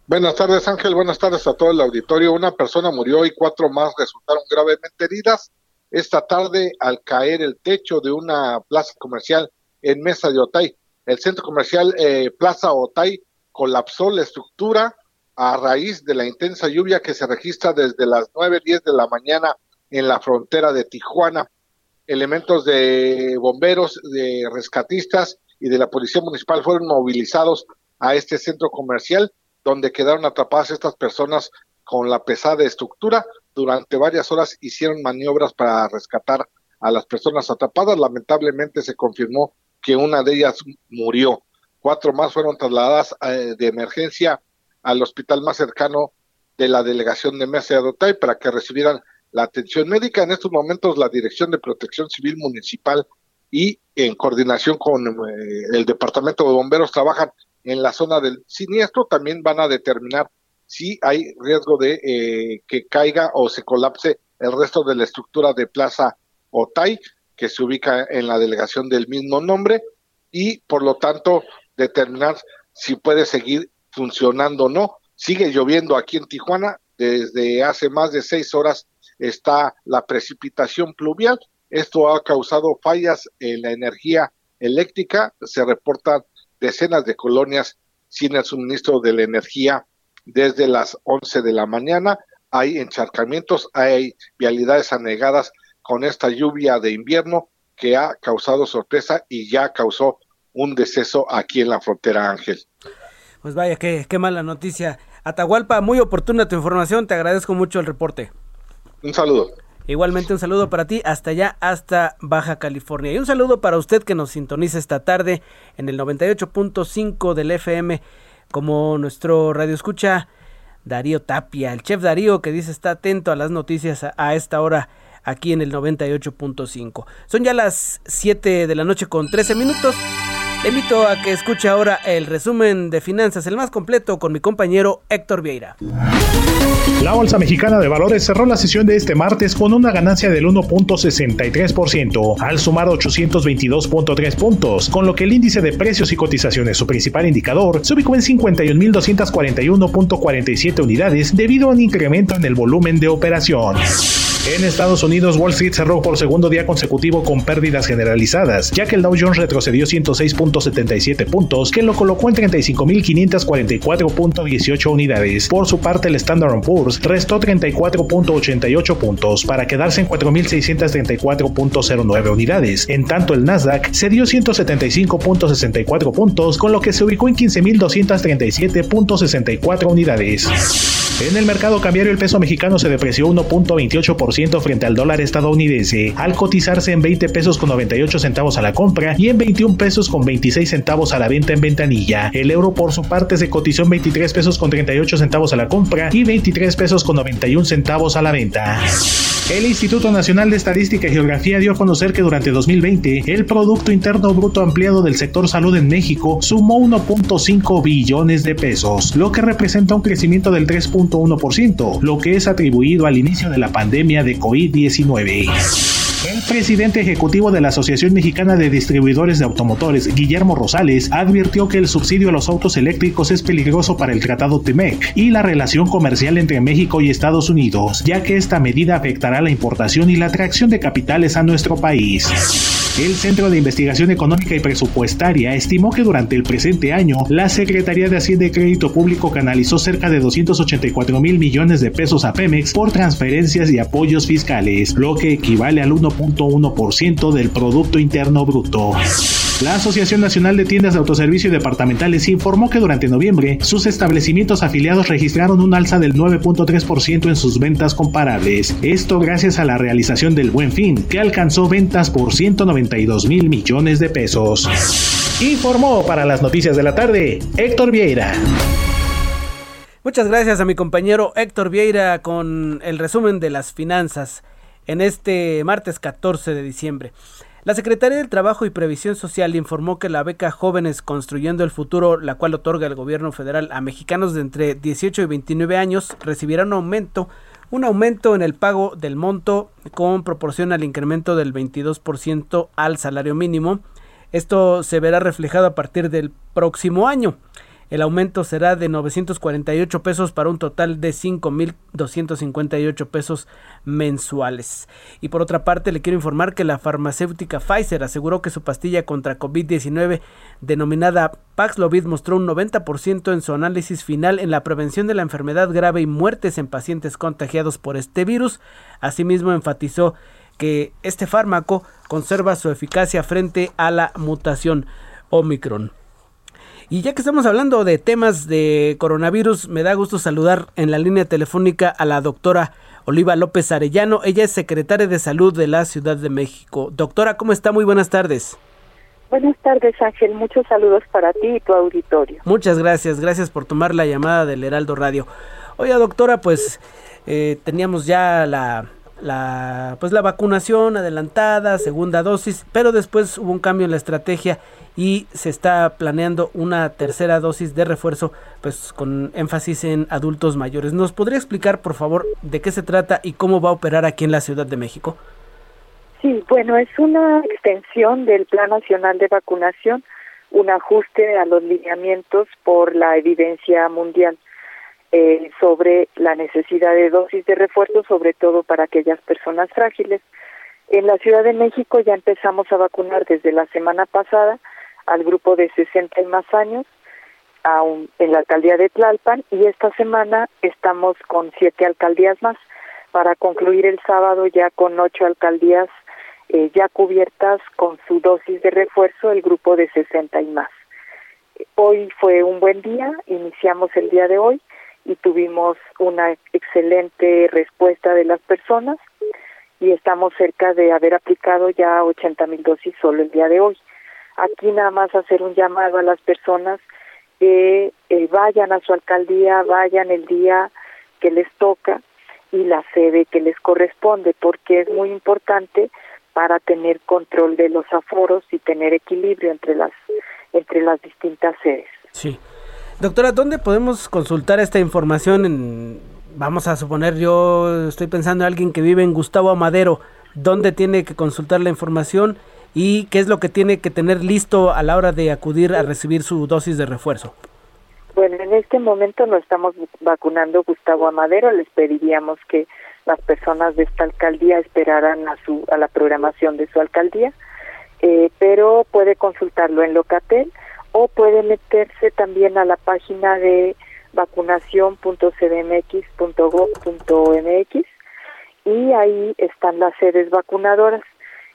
Buenas tardes, Ángel. Buenas tardes a todo el auditorio. Una persona murió y cuatro más resultaron gravemente heridas esta tarde al caer el techo de una plaza comercial en Mesa de Otay. El centro comercial eh, Plaza Otay colapsó la estructura a raíz de la intensa lluvia que se registra desde las 9.10 de la mañana en la frontera de Tijuana. elementos de bomberos, de rescatistas y de la Policía Municipal fueron movilizados a este centro comercial donde quedaron atrapadas estas personas con la pesada estructura. Durante varias horas hicieron maniobras para rescatar a las personas atrapadas. Lamentablemente se confirmó que una de ellas murió. Cuatro más fueron trasladadas eh, de emergencia al hospital más cercano de la delegación de Mesa de para que recibieran la atención médica. En estos momentos la Dirección de Protección Civil Municipal y en coordinación con eh, el Departamento de Bomberos trabajan en la zona del siniestro. También van a determinar si hay riesgo de eh, que caiga o se colapse el resto de la estructura de Plaza Otay, que se ubica en la delegación del mismo nombre, y por lo tanto determinar si puede seguir funcionando o no. Sigue lloviendo aquí en Tijuana, desde hace más de seis horas está la precipitación pluvial. Esto ha causado fallas en la energía eléctrica. Se reportan decenas de colonias sin el suministro de la energía desde las 11 de la mañana. Hay encharcamientos, hay vialidades anegadas con esta lluvia de invierno que ha causado sorpresa y ya causó un deceso aquí en la frontera Ángel. Pues vaya, qué, qué mala noticia. Atahualpa, muy oportuna tu información, te agradezco mucho el reporte. Un saludo. Igualmente un saludo para ti hasta allá, hasta Baja California. Y un saludo para usted que nos sintoniza esta tarde en el 98.5 del FM, como nuestro radio escucha Darío Tapia, el chef Darío que dice está atento a las noticias a, esta hora aquí en el 98.5. Son ya las 7 de la noche con 13 minutos. Le invito a que escuche ahora el resumen de finanzas, el más completo, con mi compañero Héctor Vieira. La Bolsa Mexicana de Valores cerró la sesión de este martes con una ganancia del 1.63%, al sumar 822.3 puntos, con lo que el índice de precios y cotizaciones, su principal indicador, se ubicó en 51.241.47 unidades debido a un incremento en el volumen de operación. En Estados Unidos, Wall Street cerró por segundo día consecutivo con pérdidas generalizadas, ya que el Dow Jones retrocedió 106.77 puntos, que lo colocó en 35.544.18 unidades. Por su parte, el Standard Poor's restó 34.88 puntos para quedarse en 4.634.09 unidades. En tanto, el Nasdaq cedió 175.64 puntos, con lo que se ubicó en 15.237.64 unidades. En el mercado cambiario el peso mexicano se depreció 1.28% frente al dólar estadounidense, al cotizarse en 20 pesos con 98 centavos a la compra y en 21 pesos con 26 centavos a la venta en ventanilla. El euro por su parte se cotizó en 23 pesos con 38 centavos a la compra y 23 pesos con 91 centavos a la venta. El Instituto Nacional de Estadística y Geografía dio a conocer que durante 2020 el Producto Interno Bruto Ampliado del sector salud en México sumó 1.5 billones de pesos, lo que representa un crecimiento del 3.1%, lo que es atribuido al inicio de la pandemia de COVID-19. El presidente ejecutivo de la Asociación Mexicana de Distribuidores de Automotores, Guillermo Rosales, advirtió que el subsidio a los autos eléctricos es peligroso para el Tratado TEMEC y la relación comercial entre México y Estados Unidos, ya que esta medida afectará la importación y la atracción de capitales a nuestro país. El Centro de Investigación Económica y Presupuestaria estimó que durante el presente año la Secretaría de Hacienda y Crédito Público canalizó cerca de 284 mil millones de pesos a Pemex por transferencias y apoyos fiscales, lo que equivale al 1.1% del Producto Interno Bruto. La Asociación Nacional de Tiendas de Autoservicio y Departamentales informó que durante noviembre sus establecimientos afiliados registraron un alza del 9.3% en sus ventas comparables. Esto gracias a la realización del Buen Fin, que alcanzó ventas por 192 mil millones de pesos. Informó para las noticias de la tarde Héctor Vieira. Muchas gracias a mi compañero Héctor Vieira con el resumen de las finanzas en este martes 14 de diciembre. La Secretaría del Trabajo y Previsión Social informó que la beca Jóvenes Construyendo el Futuro, la cual otorga el gobierno federal a mexicanos de entre 18 y 29 años, recibirá un aumento, un aumento en el pago del monto con proporción al incremento del 22% al salario mínimo. Esto se verá reflejado a partir del próximo año. El aumento será de 948 pesos para un total de 5.258 pesos mensuales. Y por otra parte, le quiero informar que la farmacéutica Pfizer aseguró que su pastilla contra COVID-19 denominada Paxlovid mostró un 90% en su análisis final en la prevención de la enfermedad grave y muertes en pacientes contagiados por este virus. Asimismo, enfatizó que este fármaco conserva su eficacia frente a la mutación Omicron. Y ya que estamos hablando de temas de coronavirus, me da gusto saludar en la línea telefónica a la doctora Oliva López Arellano. Ella es secretaria de Salud de la Ciudad de México. Doctora, ¿cómo está? Muy buenas tardes. Buenas tardes, Ángel. Muchos saludos para ti y tu auditorio. Muchas gracias. Gracias por tomar la llamada del Heraldo Radio. Oiga, doctora, pues eh, teníamos ya la, la, pues la vacunación adelantada, segunda dosis, pero después hubo un cambio en la estrategia y se está planeando una tercera dosis de refuerzo, pues con énfasis en adultos mayores. ¿Nos podría explicar, por favor, de qué se trata y cómo va a operar aquí en la Ciudad de México? Sí, bueno, es una extensión del Plan Nacional de Vacunación, un ajuste a los lineamientos por la evidencia mundial eh, sobre la necesidad de dosis de refuerzo, sobre todo para aquellas personas frágiles. En la Ciudad de México ya empezamos a vacunar desde la semana pasada al grupo de 60 y más años en la alcaldía de Tlalpan y esta semana estamos con siete alcaldías más para concluir el sábado ya con ocho alcaldías eh, ya cubiertas con su dosis de refuerzo el grupo de 60 y más. Hoy fue un buen día, iniciamos el día de hoy y tuvimos una excelente respuesta de las personas y estamos cerca de haber aplicado ya 80 mil dosis solo el día de hoy. Aquí nada más hacer un llamado a las personas que eh, vayan a su alcaldía, vayan el día que les toca y la sede que les corresponde, porque es muy importante para tener control de los aforos y tener equilibrio entre las entre las distintas sedes. Sí. Doctora, ¿dónde podemos consultar esta información? En, vamos a suponer, yo estoy pensando en alguien que vive en Gustavo Amadero, ¿dónde tiene que consultar la información? y qué es lo que tiene que tener listo a la hora de acudir a recibir su dosis de refuerzo. Bueno, en este momento no estamos vacunando Gustavo Amadero, les pediríamos que las personas de esta alcaldía esperaran a su a la programación de su alcaldía, eh, pero puede consultarlo en Locatel o puede meterse también a la página de vacunación.cdmx.gov.mx y ahí están las sedes vacunadoras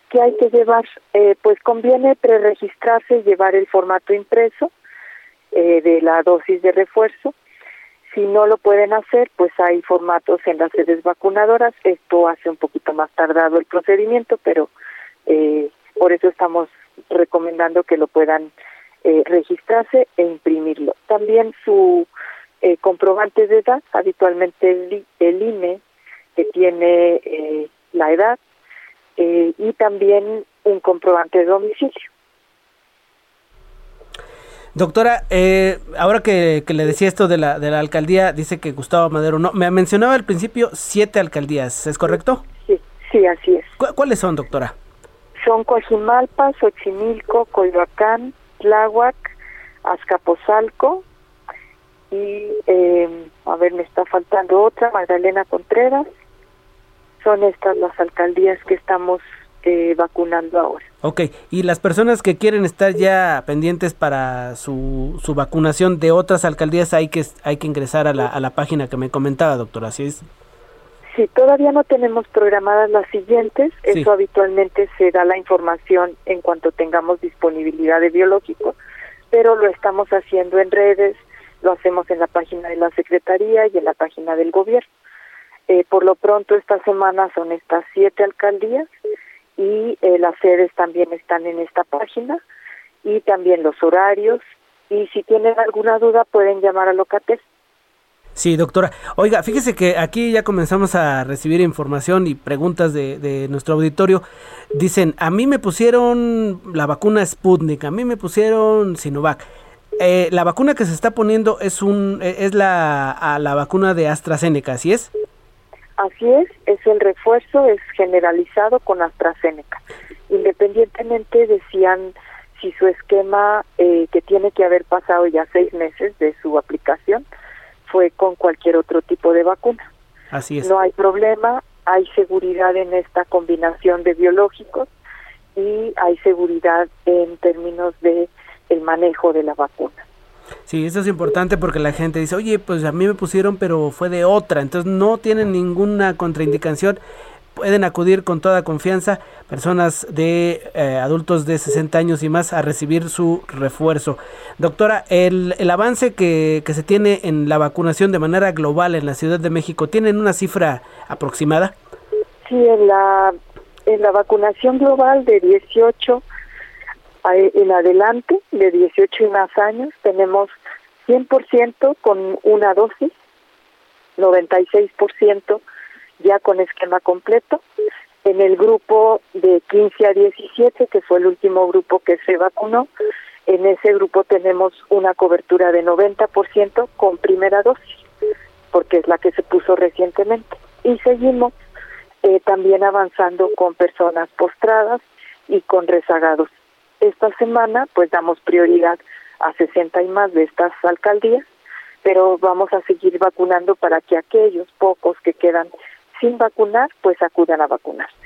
que hay que llevar, eh, pues conviene preregistrarse y llevar el formato impreso eh, de la dosis de refuerzo. Si no lo pueden hacer, pues hay formatos en las sedes vacunadoras. Esto hace un poquito más tardado el procedimiento, pero eh, por eso estamos recomendando que lo puedan registrarse e imprimirlo. También su comprobante de edad, habitualmente el, el INE, que tiene la edad, eh, y también un comprobante de domicilio. Doctora, eh, ahora que, le decía esto de la, de la alcaldía, dice que Gustavo Madero no. Me mencionaba al principio siete alcaldías, ¿es correcto? Sí, sí, así es. ¿Cuáles son, doctora? Son Coajimalpa, Xochimilco, Coyoacán, Tláhuac, Azcapotzalco y, eh, a ver, me está faltando otra, Magdalena Contreras, son estas las alcaldías que estamos eh, vacunando ahora. Ok, y las personas que quieren estar ya pendientes para su, su vacunación de otras alcaldías hay que hay que ingresar a la, a la página que me comentaba, doctora, ¿así es? Sí, todavía no tenemos programadas las siguientes, eso habitualmente se da la información en cuanto tengamos disponibilidad de biológico, pero lo estamos haciendo en redes, lo hacemos en la página de la Secretaría y en la página del gobierno. Eh, por lo pronto esta semana son estas siete alcaldías y eh, las sedes también están en esta página y también los horarios y si tienen alguna duda pueden llamar a Locatel. Sí, doctora. Oiga, fíjese que aquí ya comenzamos a recibir información y preguntas de, de, nuestro auditorio. Dicen, a mí me pusieron la vacuna Sputnik, a mí me pusieron Sinovac. Eh, la vacuna que se está poniendo es un es la, la vacuna de AstraZeneca, ¿así es? Así es, es el refuerzo, es generalizado con AstraZeneca. Independientemente decían si su esquema, eh, que tiene que haber pasado ya seis meses de su aplicación, fue con cualquier otro tipo de vacuna. Así es. No hay problema, hay seguridad en esta combinación de biológicos y hay seguridad en términos de el manejo de la vacuna. Sí, eso es importante porque la gente dice, oye, pues a mí me pusieron, pero fue de otra, entonces no tienen ninguna contraindicación. Pueden acudir con toda confianza personas de eh, adultos de 60 años y más a recibir su refuerzo. Doctora, el, el avance que, que se tiene en la vacunación de manera global en la Ciudad de México, ¿tienen una cifra aproximada? Sí, en la, en la vacunación global de 18 en adelante, de 18 y más años, tenemos 100% con una dosis, 96% ya con esquema completo. En el grupo de 15 a 17, que fue el último grupo que se vacunó, en ese grupo tenemos una cobertura de 90% con primera dosis, porque es la que se puso recientemente. Y seguimos eh, también avanzando con personas postradas y con rezagados. Esta semana pues damos prioridad a 60 y más de estas alcaldías, pero vamos a seguir vacunando para que aquellos pocos que quedan sin vacunar pues acudan a vacunarse.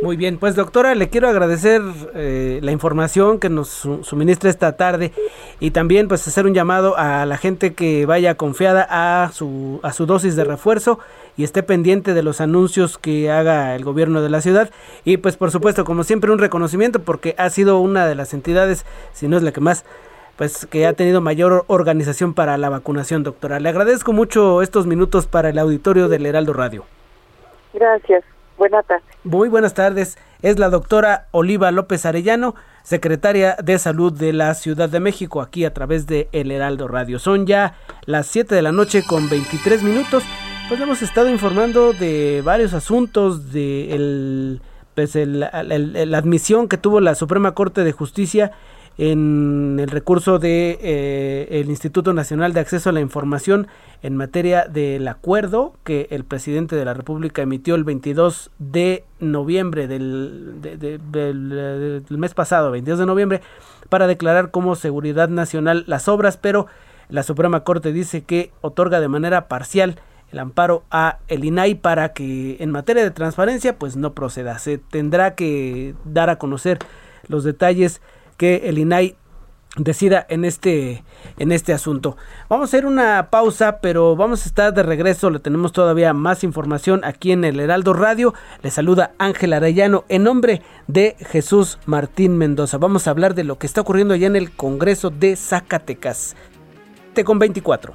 Muy bien, pues doctora, le quiero agradecer eh, la información que nos suministra esta tarde y también pues hacer un llamado a la gente que vaya confiada a su, a su dosis de refuerzo y esté pendiente de los anuncios que haga el gobierno de la ciudad y pues por supuesto como siempre un reconocimiento porque ha sido una de las entidades, si no es la que más pues que ha tenido mayor organización para la vacunación, doctora. Le agradezco mucho estos minutos para el auditorio del Heraldo Radio. Gracias. Buenas tardes. Muy buenas tardes. Es la doctora Oliva López Arellano, secretaria de Salud de la Ciudad de México, aquí a través de El Heraldo Radio. Son ya las 7 de la noche con 23 minutos. Pues hemos estado informando de varios asuntos, de el, pues la admisión que tuvo la Suprema Corte de Justicia en el recurso de eh, el Instituto Nacional de Acceso a la Información en materia del acuerdo que el presidente de la República emitió el 22 de noviembre del, del, mes pasado, 22 de noviembre, para declarar como seguridad nacional las obras, pero la Suprema Corte dice que otorga de manera parcial el amparo a el INAI para que en materia de transparencia pues no proceda. Se tendrá que dar a conocer los detalles que el INAI decida en este en este asunto. Vamos a hacer una pausa, pero vamos a estar de regreso, le tenemos todavía más información aquí en el Heraldo Radio. Le saluda Ángel Arellano en nombre de Jesús Martín Mendoza. Vamos a hablar de lo que está ocurriendo allá en el Congreso de Zacatecas. Te con 24.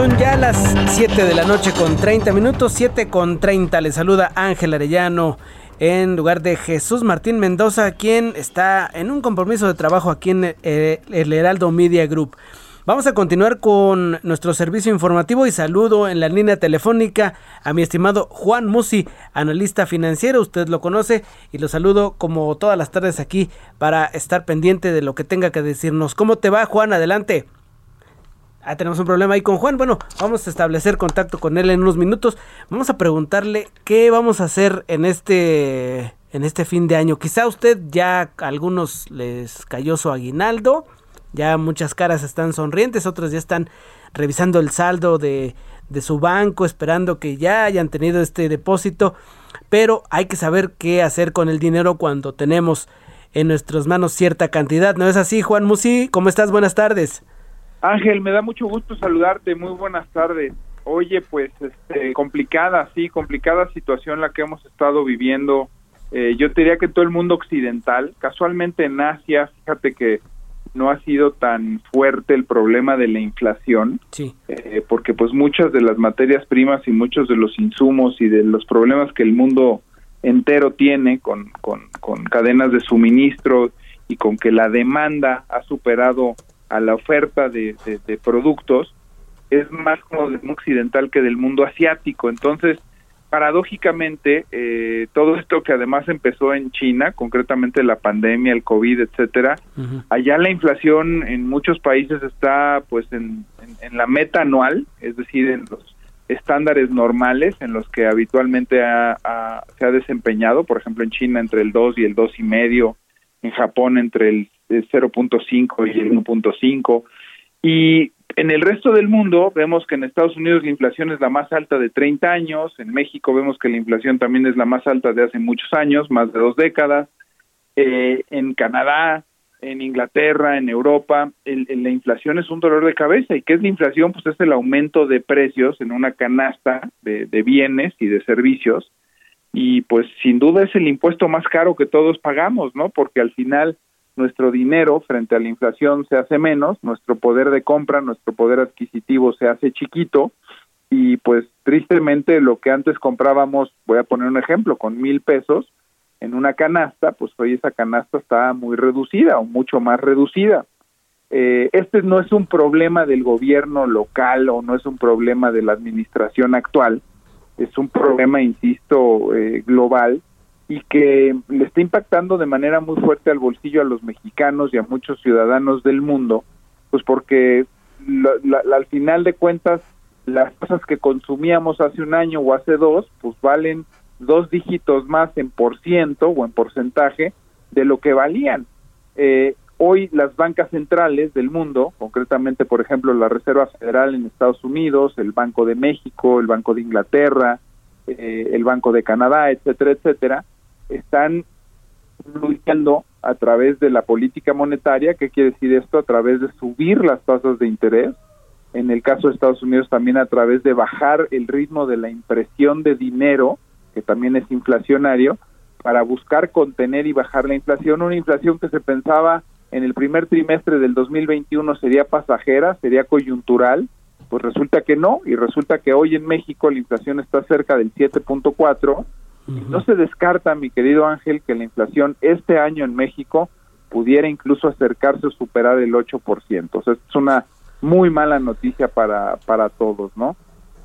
Son ya las 7 de la noche con 30 minutos, 7 con 30. Le saluda Ángel Arellano en lugar de Jesús Martín Mendoza, quien está en un compromiso de trabajo aquí en eh, el Heraldo Media Group. Vamos a continuar con nuestro servicio informativo y saludo en la línea telefónica a mi estimado Juan Musi, analista financiero, usted lo conoce y lo saludo como todas las tardes aquí para estar pendiente de lo que tenga que decirnos. ¿Cómo te va Juan? Adelante. Ah, tenemos un problema ahí con Juan. Bueno, vamos a establecer contacto con él en unos minutos. Vamos a preguntarle qué vamos a hacer en este en este fin de año. Quizá usted ya a algunos les cayó su aguinaldo, ya muchas caras están sonrientes, otros ya están revisando el saldo de, de su banco, esperando que ya hayan tenido este depósito, pero hay que saber qué hacer con el dinero cuando tenemos en nuestras manos cierta cantidad. ¿No es así, Juan Musi? ¿Cómo estás? Buenas tardes. Ángel, me da mucho gusto saludarte. Muy buenas tardes. Oye, pues este, complicada, sí, complicada situación la que hemos estado viviendo. Eh, yo diría que todo el mundo occidental, casualmente en Asia, fíjate que no ha sido tan fuerte el problema de la inflación, sí. Eh, porque pues muchas de las materias primas y muchos de los insumos y de los problemas que el mundo entero tiene con, con, con cadenas de suministro y con que la demanda ha superado a la oferta de, de, productos, es más como del mundo occidental que del mundo asiático. Entonces, paradójicamente, eh, todo esto que además empezó en China, concretamente la pandemia, el COVID, etcétera, allá la inflación en muchos países está pues en, en, la meta anual, es decir, en los estándares normales en los que habitualmente se ha desempeñado, por ejemplo en China entre el 2 y el dos y medio, en Japón entre el 0.5 y el 1.5 y en el resto del mundo vemos que en Estados Unidos la inflación es la más alta de 30 años, en México vemos que la inflación también es la más alta de hace muchos años, más de dos décadas, eh, en Canadá, en Inglaterra, en Europa, la inflación es un dolor de cabeza. ¿Y qué es la inflación? Pues es el aumento de precios en una canasta de, de bienes y de servicios. Y pues sin duda es el impuesto más caro que todos pagamos, ¿no? Porque al final nuestro dinero frente a la inflación se hace menos, nuestro poder de compra, nuestro poder adquisitivo se hace chiquito y pues tristemente lo que antes comprábamos, voy a poner un ejemplo, con mil pesos en una canasta, pues hoy esa canasta está muy reducida o mucho más reducida. Eh, este no es un problema del gobierno local o no es un problema de la administración actual, es un problema, insisto, eh, global y que le está impactando de manera muy fuerte al bolsillo a los mexicanos y a muchos ciudadanos del mundo, pues porque al final de cuentas las cosas que consumíamos hace un año o hace dos, pues valen dos dígitos más en por ciento o en porcentaje de lo que valían. Eh, hoy las bancas centrales del mundo, concretamente por ejemplo la Reserva Federal en Estados Unidos, el Banco de México, el Banco de Inglaterra, eh, el Banco de Canadá, etcétera, etcétera, están luchando a través de la política monetaria, ¿qué quiere decir esto? A través de subir las tasas de interés, en el caso de Estados Unidos también a través de bajar el ritmo de la impresión de dinero, que también es inflacionario, para buscar contener y bajar la inflación, una inflación que se pensaba en el primer trimestre del 2021 sería pasajera, sería coyuntural, pues resulta que no, y resulta que hoy en México la inflación está cerca del 7.4, no se descarta, mi querido Ángel, que la inflación este año en México pudiera incluso acercarse o superar el 8%. O sea, es una muy mala noticia para, para todos, ¿no?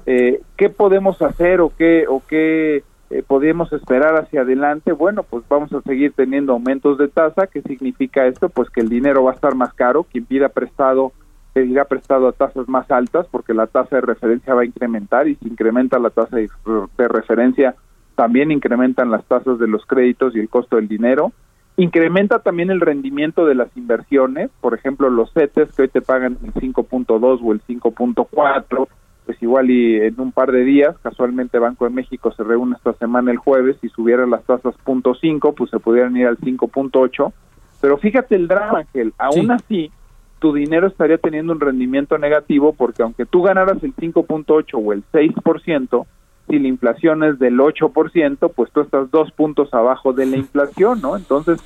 Eh, ¿Qué podemos hacer o qué, o qué eh, podemos esperar hacia adelante? Bueno, pues vamos a seguir teniendo aumentos de tasa. ¿Qué significa esto? Pues que el dinero va a estar más caro. Quien pida prestado pedirá prestado a tasas más altas porque la tasa de referencia va a incrementar y si incrementa la tasa de referencia también incrementan las tasas de los créditos y el costo del dinero. Incrementa también el rendimiento de las inversiones, por ejemplo, los CETES que hoy te pagan el 5.2 o el 5.4, pues igual y en un par de días, casualmente Banco de México se reúne esta semana el jueves y subieran las tasas .5, pues se pudieran ir al 5.8, pero fíjate el drama, Ángel, aún así tu dinero estaría teniendo un rendimiento negativo porque aunque tú ganaras el 5.8 o el 6%, si la inflación es del 8%, pues tú estás dos puntos abajo de la inflación, ¿no? Entonces,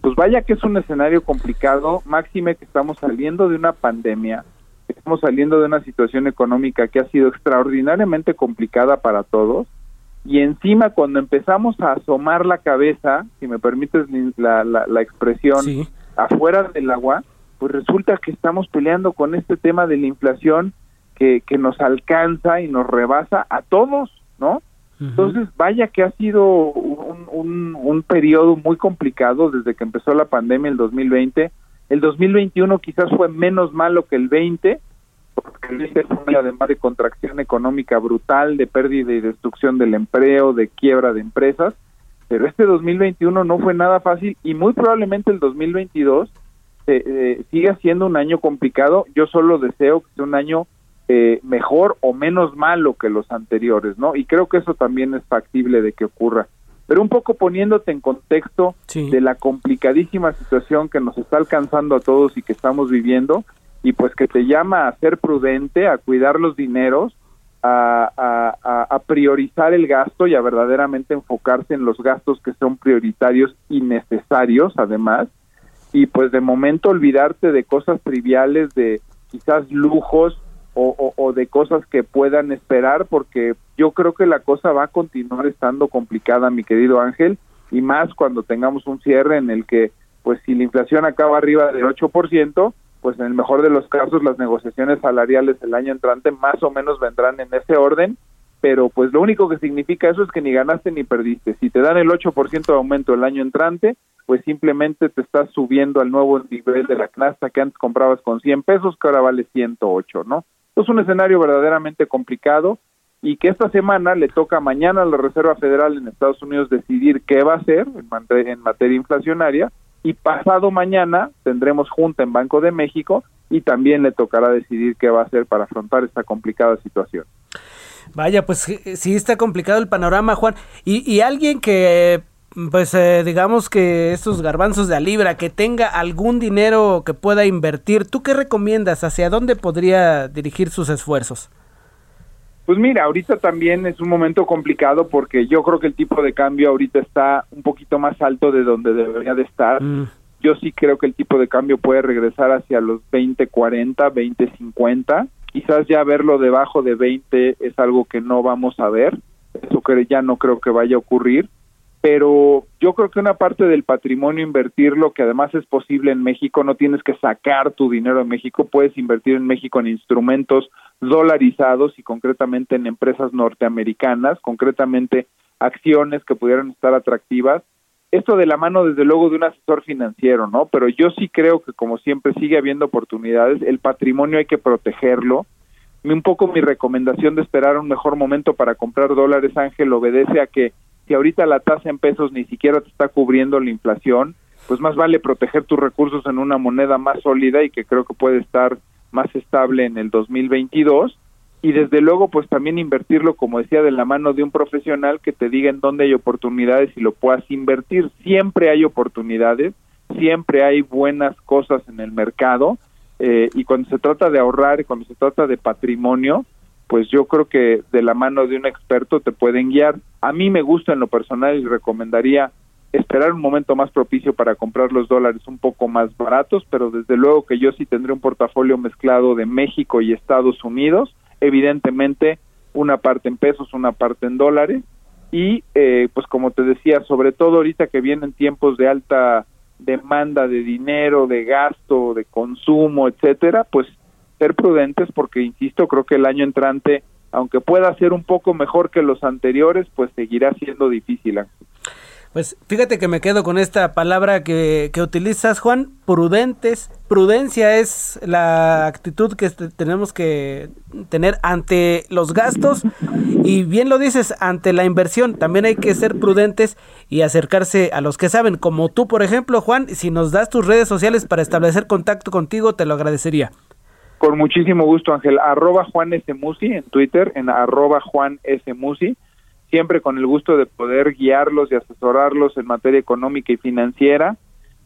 pues vaya que es un escenario complicado, máxime que estamos saliendo de una pandemia, estamos saliendo de una situación económica que ha sido extraordinariamente complicada para todos, y encima cuando empezamos a asomar la cabeza, si me permites la, la, expresión, afuera del agua, pues resulta que estamos peleando con este tema de la inflación que, que nos alcanza y nos rebasa a todos, ¿no? Entonces, vaya que ha sido un, un, un, periodo muy complicado desde que empezó la pandemia el 2020. El 2021 quizás fue menos malo que el 20, porque el 20 fue además de contracción económica brutal, de pérdida y destrucción del empleo, de quiebra de empresas, pero este 2021 no fue nada fácil y muy probablemente el 2022 eh, eh, siga siendo un año complicado. Yo solo deseo que sea un año eh, mejor o menos malo que los anteriores, ¿no? Y creo que eso también es factible de que ocurra. Pero un poco poniéndote en contexto de la complicadísima situación que nos está alcanzando a todos y que estamos viviendo, y pues que te llama a ser prudente, a cuidar los dineros, a, a, priorizar el gasto y a verdaderamente enfocarse en los gastos que son prioritarios y necesarios además y pues de momento olvidarte de cosas triviales de quizás lujos o, de cosas que puedan esperar porque yo creo que la cosa va a continuar estando complicada mi querido Ángel y más cuando tengamos un cierre en el que pues si la inflación acaba arriba del 8%, pues en el mejor de los casos las negociaciones salariales el año entrante más o menos vendrán en ese orden, pero pues lo único que significa eso es que ni ganaste ni perdiste. Si te dan el 8% de aumento el año entrante, pues simplemente te estás subiendo al nuevo nivel de la canasta que antes comprabas con 100 pesos, que ahora vale 108, ¿no? Es un escenario verdaderamente complicado y que esta semana le toca mañana a la Reserva Federal en Estados Unidos decidir qué va a hacer en materia inflacionaria y pasado mañana tendremos junta en Banco de México y también le tocará decidir qué va a hacer para afrontar esta complicada situación. Vaya, pues sí está complicado el panorama, Juan. Y, y alguien que, pues eh, digamos que estos garbanzos de a libra, que tenga algún dinero que pueda invertir, ¿tú qué recomiendas? ¿Hacia dónde podría dirigir sus esfuerzos? Pues mira, ahorita también es un momento complicado porque yo creo que el tipo de cambio ahorita está un poquito más alto de donde debería de estar. Mm. Yo sí creo que el tipo de cambio puede regresar hacia los 20.40, 20.50. Quizás ya verlo debajo de 20 es algo que no vamos a ver. Eso que ya no creo que vaya a ocurrir pero yo creo que una parte del patrimonio invertirlo, que además es posible en México, no tienes que sacar tu dinero en México, puedes invertir en México en instrumentos dolarizados y concretamente en empresas norteamericanas, concretamente acciones que pudieran estar atractivas. Esto de la mano, desde luego, de un asesor financiero, ¿no? Pero yo sí creo que, como siempre, sigue habiendo oportunidades. El patrimonio hay que protegerlo. Un poco mi recomendación de esperar un mejor momento para comprar dólares, Ángel, obedece a que si ahorita la tasa en pesos ni siquiera te está cubriendo la inflación, pues más vale proteger tus recursos en una moneda más sólida y que creo que puede estar más estable en el 2022 y desde luego pues también invertirlo como decía de la mano de un profesional que te diga en dónde hay oportunidades y lo puedas invertir. Siempre hay oportunidades siempre hay buenas cosas en el mercado eh, y cuando se trata de ahorrar y cuando se trata de patrimonio pues yo creo que de la mano de un experto te pueden guiar. A mí me gusta en lo personal y recomendaría esperar un momento más propicio para comprar los dólares un poco más baratos, pero desde luego que yo sí tendré un portafolio mezclado de México y Estados Unidos, evidentemente una parte en pesos, una parte en dólares, y eh, pues como te decía, sobre todo ahorita que vienen tiempos de alta demanda de dinero, de gasto, de consumo, etcétera, pues ser prudentes porque, insisto, creo que el año entrante, aunque pueda ser un poco mejor que los anteriores, pues seguirá siendo difícil. Pues fíjate que me quedo con esta palabra que, que, utilizas, Juan, prudentes. Prudencia es la actitud que tenemos que tener ante los gastos y bien lo dices, ante la inversión. También hay que ser prudentes y acercarse a los que saben, como tú, por ejemplo, Juan. Si nos das tus redes sociales para establecer contacto contigo, te lo agradecería. Con muchísimo gusto, Ángel. Arroba Juan S. Musi en Twitter, en arroba Juan S. Musi. Siempre con el gusto de poder guiarlos y asesorarlos en materia económica y financiera.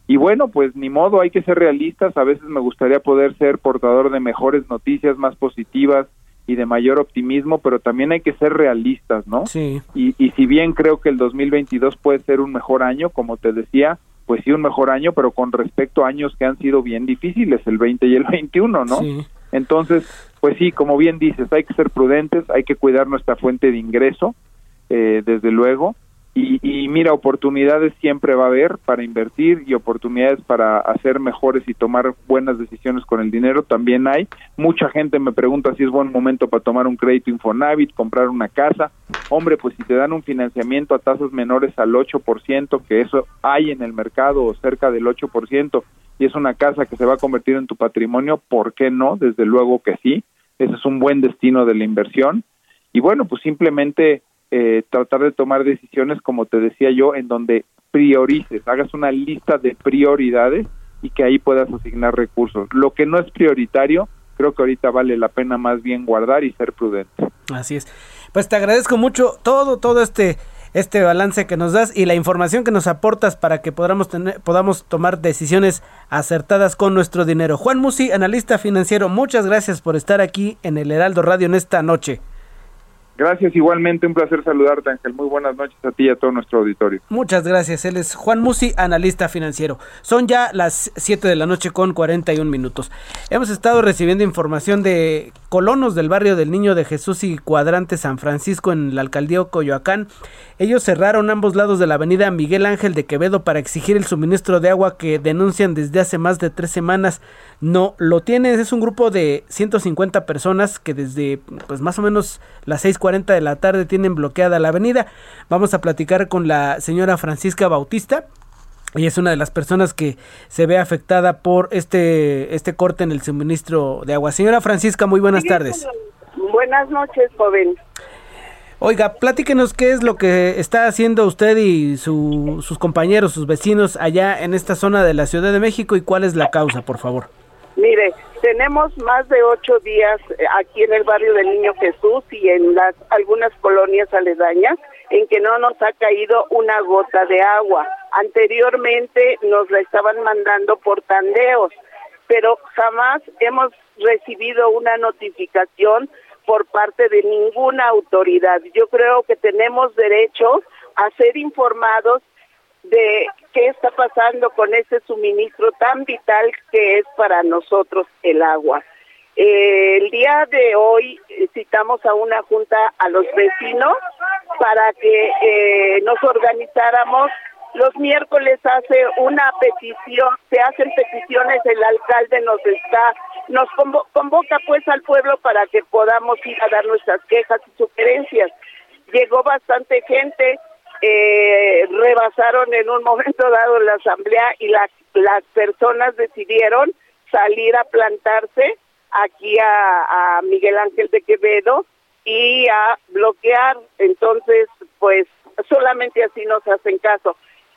Y bueno, pues ni modo, hay que ser realistas. A veces me gustaría poder ser portador de mejores noticias, más positivas y de mayor optimismo, pero también hay que ser realistas, ¿no? Sí. Y, y si bien creo que el 2022 puede ser un mejor año, como te decía, pues sí un mejor año, pero con respecto a años que han sido bien difíciles, el 20 y el 21, ¿no? Entonces, pues sí, como bien dices, hay que ser prudentes, hay que cuidar nuestra fuente de ingreso, eh, desde luego, y, mira, oportunidades siempre va a haber para invertir y oportunidades para hacer mejores y tomar buenas decisiones con el dinero también hay. Mucha gente me pregunta si es buen momento para tomar un crédito Infonavit, comprar una casa. Hombre, pues si te dan un financiamiento a tasas menores al 8%, que eso hay en el mercado o cerca del 8%, y es una casa que se va a convertir en tu patrimonio, ¿por qué no? Desde luego que sí. Ese es un buen destino de la inversión. Y bueno, pues simplemente eh, tratar de tomar decisiones, como te decía yo, en donde priorices, hagas una lista de prioridades y que ahí puedas asignar recursos. Lo que no es prioritario, creo que ahorita vale la pena más bien guardar y ser prudente. Así es. Pues te agradezco mucho todo, todo este este balance que nos das y la información que nos aportas para que podamos, tener, podamos tomar decisiones acertadas con nuestro dinero. Juan Musi, analista financiero, muchas gracias por estar aquí en el Heraldo Radio en esta noche. Gracias, igualmente un placer saludarte, Ángel. Muy buenas noches a ti y a todo nuestro auditorio. Muchas gracias. Él es Juan Musi, analista financiero. Son ya las 7 de la noche con 41 minutos. Hemos estado recibiendo información de colonos del barrio del Niño de Jesús y Cuadrante San Francisco en la alcaldía Coyoacán. Ellos cerraron ambos lados de la avenida Miguel Ángel de Quevedo para exigir el suministro de agua que denuncian desde hace más de tres semanas. No lo tienen. Es un grupo de 150 personas que desde pues más o menos las 6:40 de la tarde tienen bloqueada la avenida. Vamos a platicar con la señora Francisca Bautista. Ella es una de las personas que se ve afectada por este, este corte en el suministro de agua. Señora Francisca, muy buenas tardes. Buenas noches, joven. Oiga, platíquenos qué es lo que está haciendo usted y sus compañeros, sus vecinos allá en esta zona de la Ciudad de México y cuál es la causa, por favor. Mire, tenemos más de ocho días eh, aquí en el barrio del Niño Jesús y en las algunas colonias aledañas en que no nos ha caído una gota de agua. Anteriormente nos la estaban mandando por tandeos, pero jamás hemos recibido una notificación por parte de ninguna autoridad. Yo creo que tenemos derecho a ser informados de qué está pasando con ese suministro tan vital que es para nosotros el agua. Eh, el día de hoy eh, citamos a una junta a los vecinos para que eh, nos organizáramos. Los miércoles hace una petición, se hacen peticiones, el alcalde nos está, nos convoca pues al pueblo para que podamos ir a dar nuestras quejas y sugerencias. Llegó bastante gente, eh, rebasaron en un *laughs* momento dado la asamblea y las las personas decidieron salir a plantarse aquí a, a Miguel Ángel de Quevedo y a bloquear. Entonces, pues solamente así nos hacen caso.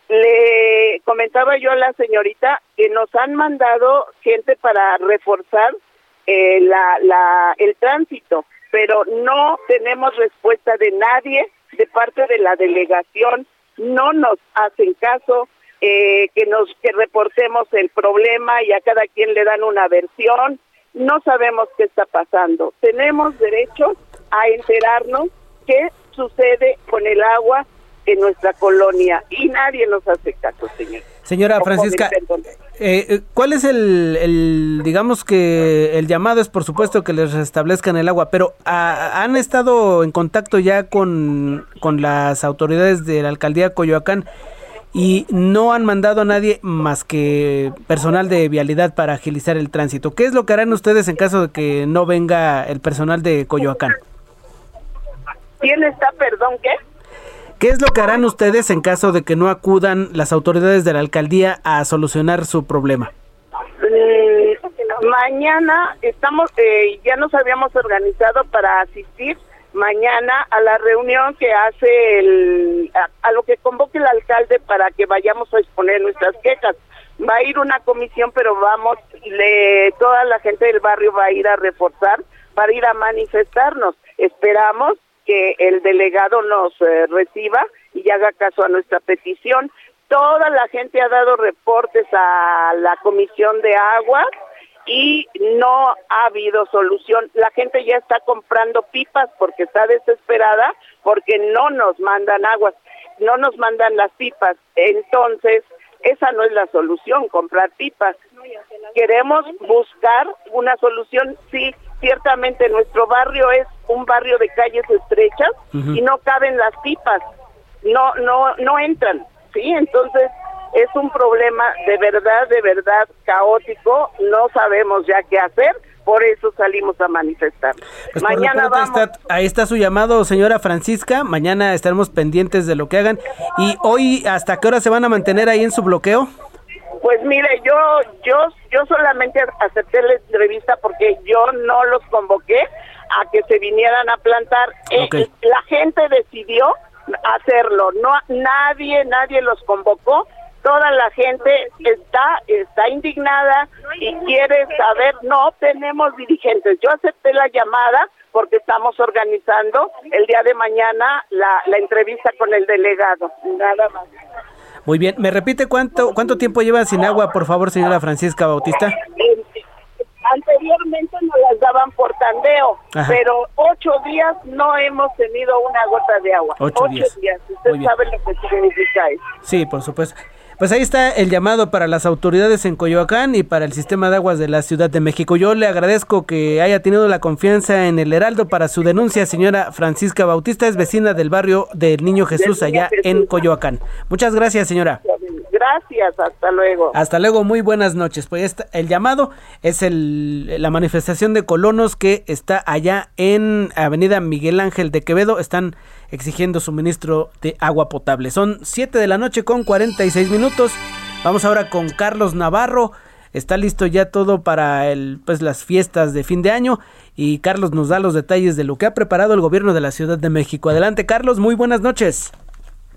Le comentaba yo a la señorita que nos han mandado gente para reforzar eh, la, la, el tránsito, pero no tenemos respuesta de nadie de parte de la delegación no nos hacen caso, eh, que nos que reportemos el problema y a cada quien le dan una versión. No sabemos qué está pasando. Tenemos derecho a enterarnos qué sucede con el agua en nuestra colonia y nadie nos hace caso, señor. Señora Francisca, eh, eh, ¿cuál es el, digamos que el llamado es por supuesto que les restablezcan el agua, pero ah, ¿han estado en contacto ya con, con las autoridades de la alcaldía Coyoacán y no han mandado a nadie más que personal de vialidad para agilizar el tránsito? ¿Qué es lo que harán ustedes en caso de que no venga el personal de Coyoacán? ¿Quién está, perdón, qué? ¿Qué es lo que harán ustedes en caso de que no acudan las autoridades de la alcaldía a solucionar su problema? Mm, mañana estamos, eh, ya nos habíamos organizado para asistir mañana a la reunión que hace el, a, lo que convoque el alcalde para que vayamos a exponer nuestras quejas. Va a ir una comisión, pero vamos, le, toda la gente del barrio va a ir a reforzar, para ir a manifestarnos. Esperamos que el delegado nos eh, reciba y haga caso a nuestra petición. Toda la gente ha dado reportes a la Comisión de Agua y no ha habido solución. La gente ya está comprando pipas porque está desesperada porque no nos mandan aguas, no nos mandan las pipas. Entonces, esa no es la solución, comprar pipas. Queremos buscar una solución, sí, ciertamente nuestro barrio es un barrio de calles estrechas y no caben las pipas, no, no, no entran, sí, entonces es un problema de verdad, de verdad caótico, no sabemos ya qué hacer, por eso salimos a manifestar. Pues Mañana vamos. ahí está su llamado, señora Francisca. Mañana estaremos pendientes de lo que hagan. ¿Y hoy hasta qué hora se van a mantener ahí en su bloqueo? Pues mire, yo yo yo solamente acepté la entrevista porque yo no los convoqué a que se vinieran a plantar. Eh, la gente decidió hacerlo, no nadie nadie los convocó. Toda la gente está está indignada y quiere saber, no tenemos dirigentes. Yo acepté la llamada porque estamos organizando el día de mañana la, la entrevista con el delegado, nada más. Muy bien, ¿me repite cuánto cuánto tiempo lleva sin agua, por favor, señora Francisca Bautista? Anteriormente nos las daban por tandeo, pero ocho días no hemos tenido una gota de agua. Ocho, días. Usted sabe lo que significa eso. Sí, por supuesto. Pues ahí está el llamado para las autoridades en Coyoacán y para el sistema de aguas de la Ciudad de México. Yo le agradezco que haya tenido la confianza en el Heraldo para su denuncia, señora Francisca Bautista, es vecina del barrio del Niño Jesús allá en Coyoacán. Muchas gracias, señora. Gracias, hasta luego. Hasta luego, muy buenas noches. Pues el llamado es el, la manifestación de colonos que está allá en Avenida Miguel Ángel de Quevedo. Están exigiendo suministro de agua potable. Son 7 de la noche con 46 minutos. Vamos ahora con Carlos Navarro. Está listo ya todo para el, pues, las fiestas de fin de año y Carlos nos da los detalles de lo que ha preparado el gobierno de la Ciudad de México. Adelante Carlos, muy buenas noches.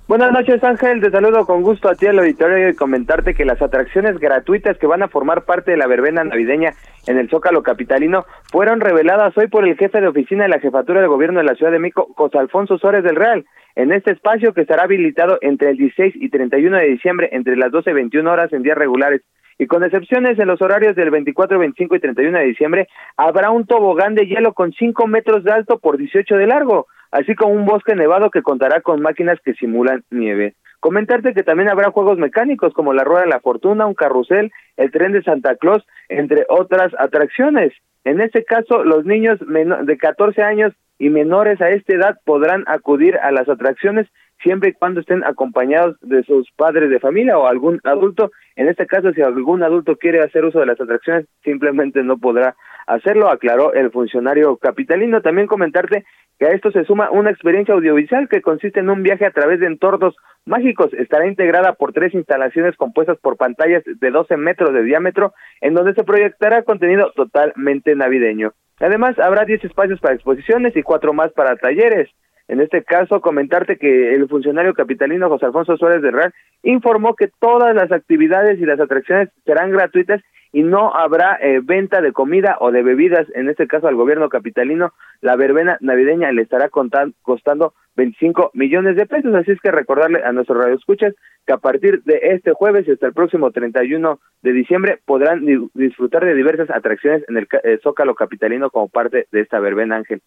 Buenas noches Ángel, te saludo con gusto a ti al auditorio y comentarte que las atracciones gratuitas que van a formar parte de la verbena navideña en el Zócalo Capitalino fueron reveladas hoy por el jefe de oficina de la Jefatura de Gobierno de la Ciudad de México, José Alfonso Suárez del Real, en este espacio que estará habilitado entre el 16 y 31 de diciembre entre las 12 y 21 horas en días regulares. Y con excepciones en los horarios del 24, 25 y 31 de diciembre, habrá un tobogán de hielo con 5 metros de alto por 18 de largo así como un bosque nevado que contará con máquinas que simulan nieve. Comentarte que también habrá juegos mecánicos como la Rueda de la Fortuna, un carrusel, el tren de Santa Claus, entre otras atracciones. En este caso, los niños de 14 años y menores a esta edad podrán acudir a las atracciones siempre y cuando estén acompañados de sus padres de familia o algún adulto. En este caso, si algún adulto quiere hacer uso de las atracciones, simplemente no podrá hacerlo, aclaró el funcionario capitalino. También comentarte que a esto se suma una experiencia audiovisual que consiste en un viaje a través de entornos mágicos. Estará integrada por tres instalaciones compuestas por pantallas de 12 metros de diámetro, en donde se proyectará contenido totalmente navideño. Además, habrá 10 espacios para exposiciones y cuatro más para talleres. En este caso, comentarte que el funcionario capitalino José Alfonso Suárez de Real informó que todas las actividades y las atracciones serán gratuitas y no habrá eh, venta de comida o de bebidas, en este caso al gobierno capitalino, la verbena navideña le estará costando 25 millones de pesos, así es que recordarle a nuestros radioescuchas que a partir de este jueves y hasta el próximo 31 de diciembre podrán disfrutar de diversas atracciones en el eh, Zócalo capitalino como parte de esta verbena, Ángel.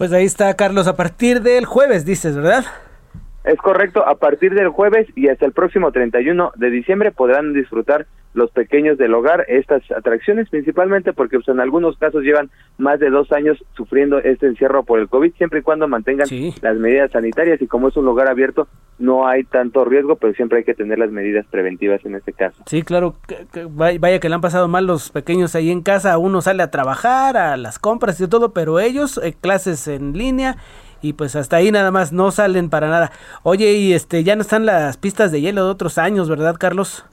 Pues ahí está, Carlos, a partir del jueves, dices, ¿verdad? Es correcto, a partir del jueves y hasta el próximo 31 de diciembre podrán disfrutar los pequeños del hogar estas atracciones, principalmente porque pues, en algunos casos llevan más de dos años sufriendo este encierro por el COVID, siempre y cuando mantengan las medidas sanitarias y como es un lugar abierto no hay tanto riesgo, pero siempre hay que tener las medidas preventivas en este caso. Sí, claro, vaya que le han pasado mal los pequeños ahí en casa, uno sale a trabajar, a las compras y todo, pero ellos eh, clases en línea y pues hasta ahí nada más no salen para nada. Oye, y este ya no están las pistas de hielo de otros años, ¿verdad, Carlos?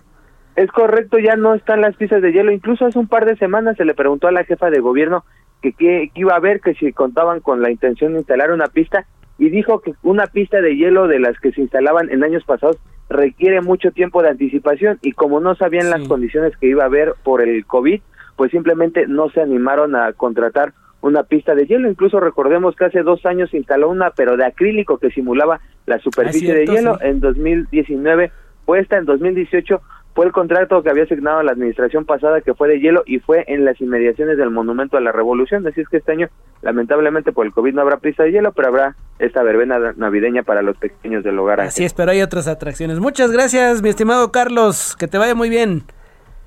Es correcto, ya no están las pistas de hielo. Incluso hace un par de semanas se le preguntó a la jefa de gobierno que qué iba a ver, que si contaban con la intención de instalar una pista y dijo que una pista de hielo de las que se instalaban en años pasados requiere mucho tiempo de anticipación y como no sabían las condiciones que iba a haber por el COVID, pues simplemente no se animaron a contratar una pista de hielo. Incluso recordemos que hace dos años se instaló una, pero de acrílico que simulaba la superficie de hielo. En 2019 puesta, en 2018 fue el contrato que había asignado la administración pasada que fue de hielo y fue en las inmediaciones del Monumento a la Revolución. Así es que este año, lamentablemente por el COVID no habrá pista de hielo, pero habrá esta verbena navideña para los pequeños del hogar. Así es, pero hay otras atracciones. Muchas gracias, mi estimado Carlos. Que te vaya muy bien.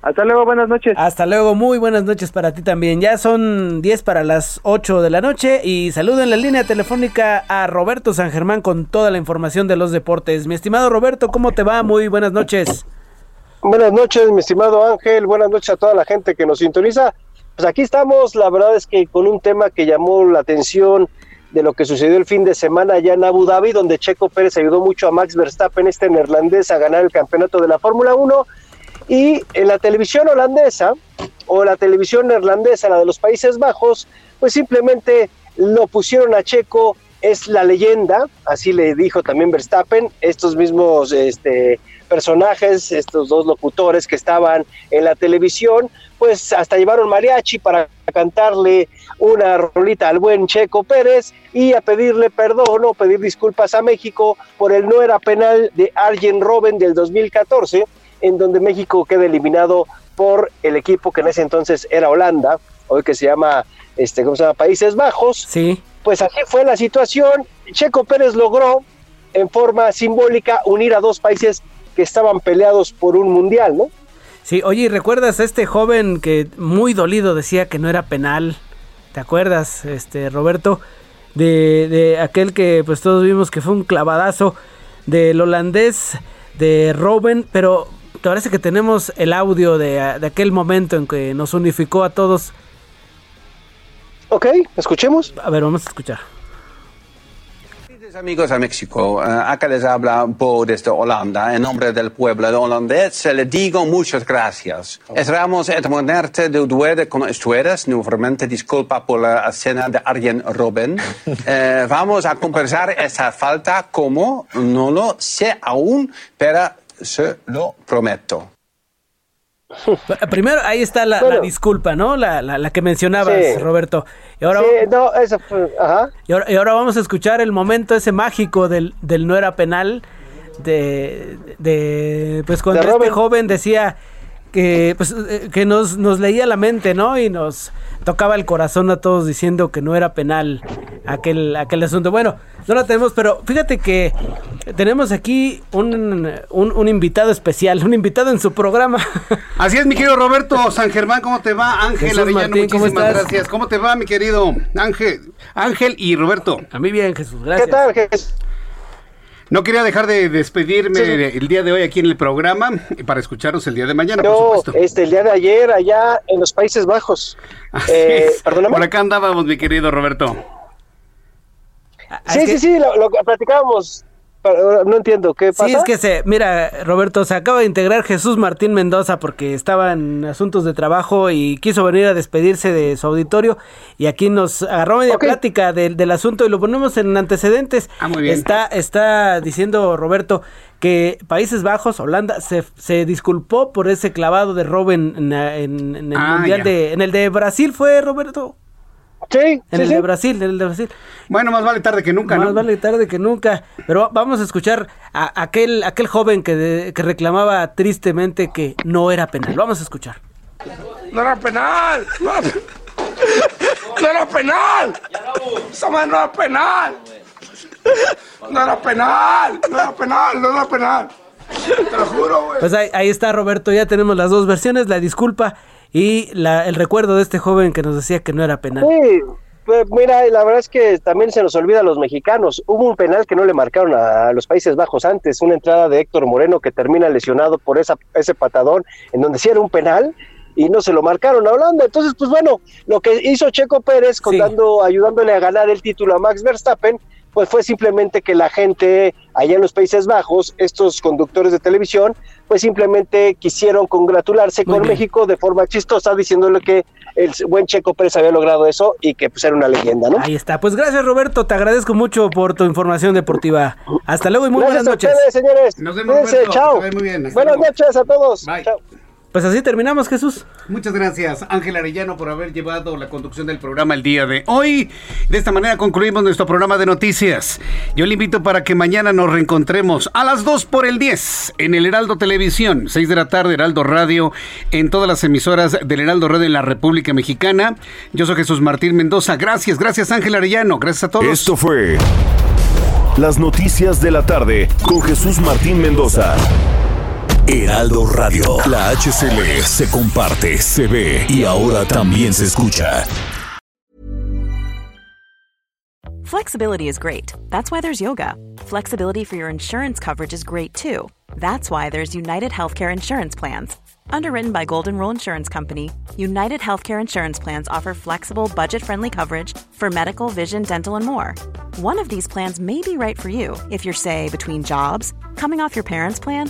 Hasta luego, buenas noches. Hasta luego, muy buenas noches para ti también. Ya son 10 para las 8 de la noche y saludo en la línea telefónica a Roberto San Germán con toda la información de los deportes. Mi estimado Roberto, ¿cómo te va? Muy buenas noches. Buenas noches, mi estimado Ángel. Buenas noches a toda la gente que nos sintoniza. Pues aquí estamos, la verdad es que con un tema que llamó la atención de lo que sucedió el fin de semana allá en Abu Dhabi, donde Checo Pérez ayudó mucho a Max Verstappen, este neerlandés, a ganar el campeonato de la Fórmula 1. Y en la televisión holandesa o la televisión neerlandesa, la de los Países Bajos, pues simplemente lo pusieron a Checo, es la leyenda, así le dijo también Verstappen, estos mismos este, personajes, estos dos locutores que estaban en la televisión, pues hasta llevaron mariachi para cantarle una rolita al buen Checo Pérez y a pedirle perdón o pedir disculpas a México por el no era penal de Arjen Robben del 2014, en donde México queda eliminado por el equipo que en ese entonces era Holanda, hoy que se llama, este, ¿cómo se llama? Países Bajos. Sí. Pues así fue la situación. Checo Pérez logró en forma simbólica unir a dos países que estaban peleados por un mundial, ¿no? Sí, oye, ¿y recuerdas a este joven que muy dolido decía que no era penal? ¿Te acuerdas, este Roberto? De, de aquel que pues todos vimos que fue un clavadazo del holandés de Robben, pero te parece que tenemos el audio de, de aquel momento en que nos unificó a todos. Ok, escuchemos. A ver, vamos a escuchar. amigos a México, uh, acá les habla Bo desde Holanda. En nombre del pueblo holandés le digo muchas gracias. Esperamos eternamente de duede con ustedes. Nuevamente disculpa por la escena de Arjen Robben. Uh, *laughs* vamos a compensar esa falta como no lo sé aún, pero se lo prometo. Primero, ahí está la, la disculpa, ¿no? La, la, la que mencionabas, Sí. Roberto. Y ahora, Sí, no, eso fue, ajá. y ahora, y ahora vamos a escuchar el momento ese mágico del, del no era penal. De, de pues cuando De este Robin. joven decía que pues eh, que nos, nos leía la mente, ¿no? Y nos tocaba el corazón a todos diciendo que no era penal aquel, aquel asunto. Bueno, no lo tenemos, pero fíjate que tenemos aquí un, un, un invitado especial, un invitado en su programa. *laughs* Así es, mi querido Roberto San Germán, ¿cómo te va? Ángel Jesús Arellano, Martín, ¿cómo muchísimas estás? gracias. ¿Cómo te va, mi querido Ángel? Ángel y Roberto. A mí bien, Jesús, gracias. ¿Qué tal, Jesús? No quería dejar de despedirme el día de hoy aquí en el programa para escucharos el día de mañana, por No, supuesto. este, el día de ayer allá en los Países Bajos. Así Eh, es. perdóname. Por acá andábamos, mi querido Roberto. Sí, sí, sí, lo, lo que platicábamos. No entiendo, ¿qué pasa? Sí, es que se, mira, Roberto, se acaba de integrar Jesús Martín Mendoza porque estaba en asuntos de trabajo y quiso venir a despedirse de su auditorio y aquí nos agarró media plática del, del asunto y lo ponemos en antecedentes. Ah, muy bien. Está, está diciendo Roberto que Países Bajos, Holanda, se, se disculpó por ese clavado de Robben en, en- en el Ah, mundial ya. de, en el de Brasil fue Roberto. Sí, En sí, el sí. de Brasil, en el de Brasil. Bueno, más vale tarde que nunca, Más ¿no? vale tarde que nunca. Pero vamos a escuchar a aquel, aquel joven que, de- que reclamaba tristemente que no era penal. Vamos a escuchar. No era penal. No era, no era penal. Esa madre no era penal. No era penal. No era penal. No era penal. Te lo juro, güey. Pues ahí, ahí está Roberto, ya tenemos las dos versiones, la disculpa y la, el recuerdo de este joven que nos decía que no era penal. Sí, pues mira, la verdad es que también se nos olvida a los mexicanos. Hubo un penal que no le marcaron a los Países Bajos antes, una entrada de Héctor Moreno que termina lesionado por esa, ese patadón, en donde sí era un penal y no se lo marcaron a Holanda. Entonces, pues bueno, lo que hizo Checo Pérez, contando, ayudándole a ganar el título a Max Verstappen, pues fue simplemente que la gente allá en los Países Bajos, estos conductores de televisión, pues simplemente quisieron congratularse Muy con bien. México de forma chistosa, diciéndole que el buen Checo Pérez había logrado eso y que pues era una leyenda, ¿no? Ahí está. Pues gracias Roberto, te agradezco mucho por tu información deportiva. Hasta luego y muy Gracias buenas a noches. ustedes, señores. Nos vemos, Cuídense, Roberto. chao. Muy bien. Buenas luego. noches a todos. Bye. Chao. Pues así terminamos, Jesús. Muchas gracias, Ángel Arellano, por haber llevado la conducción del programa el día de hoy. De esta manera concluimos nuestro programa de noticias. Yo le invito para que mañana nos reencontremos a las 2 por el 10 en el Heraldo Televisión, 6 de la tarde, Heraldo Radio, en todas las emisoras del Heraldo Radio en la República Mexicana. Yo soy Jesús Martín Mendoza. Gracias, gracias, Ángel Arellano. Gracias a todos. Esto fue Las Noticias de la Tarde con Jesús Martín Mendoza. Heraldo Radio. La HCL se comparte, se ve y ahora también se escucha. Flexibility is great. That's why there's yoga. Flexibility for your insurance coverage is great too. That's why there's United Healthcare Insurance Plans. Underwritten by Golden Rule Insurance Company, United Healthcare Insurance Plans offer flexible, budget friendly coverage for medical, vision, dental, and more. One of these plans may be right for you if you're, say, between jobs, coming off your parents' plan,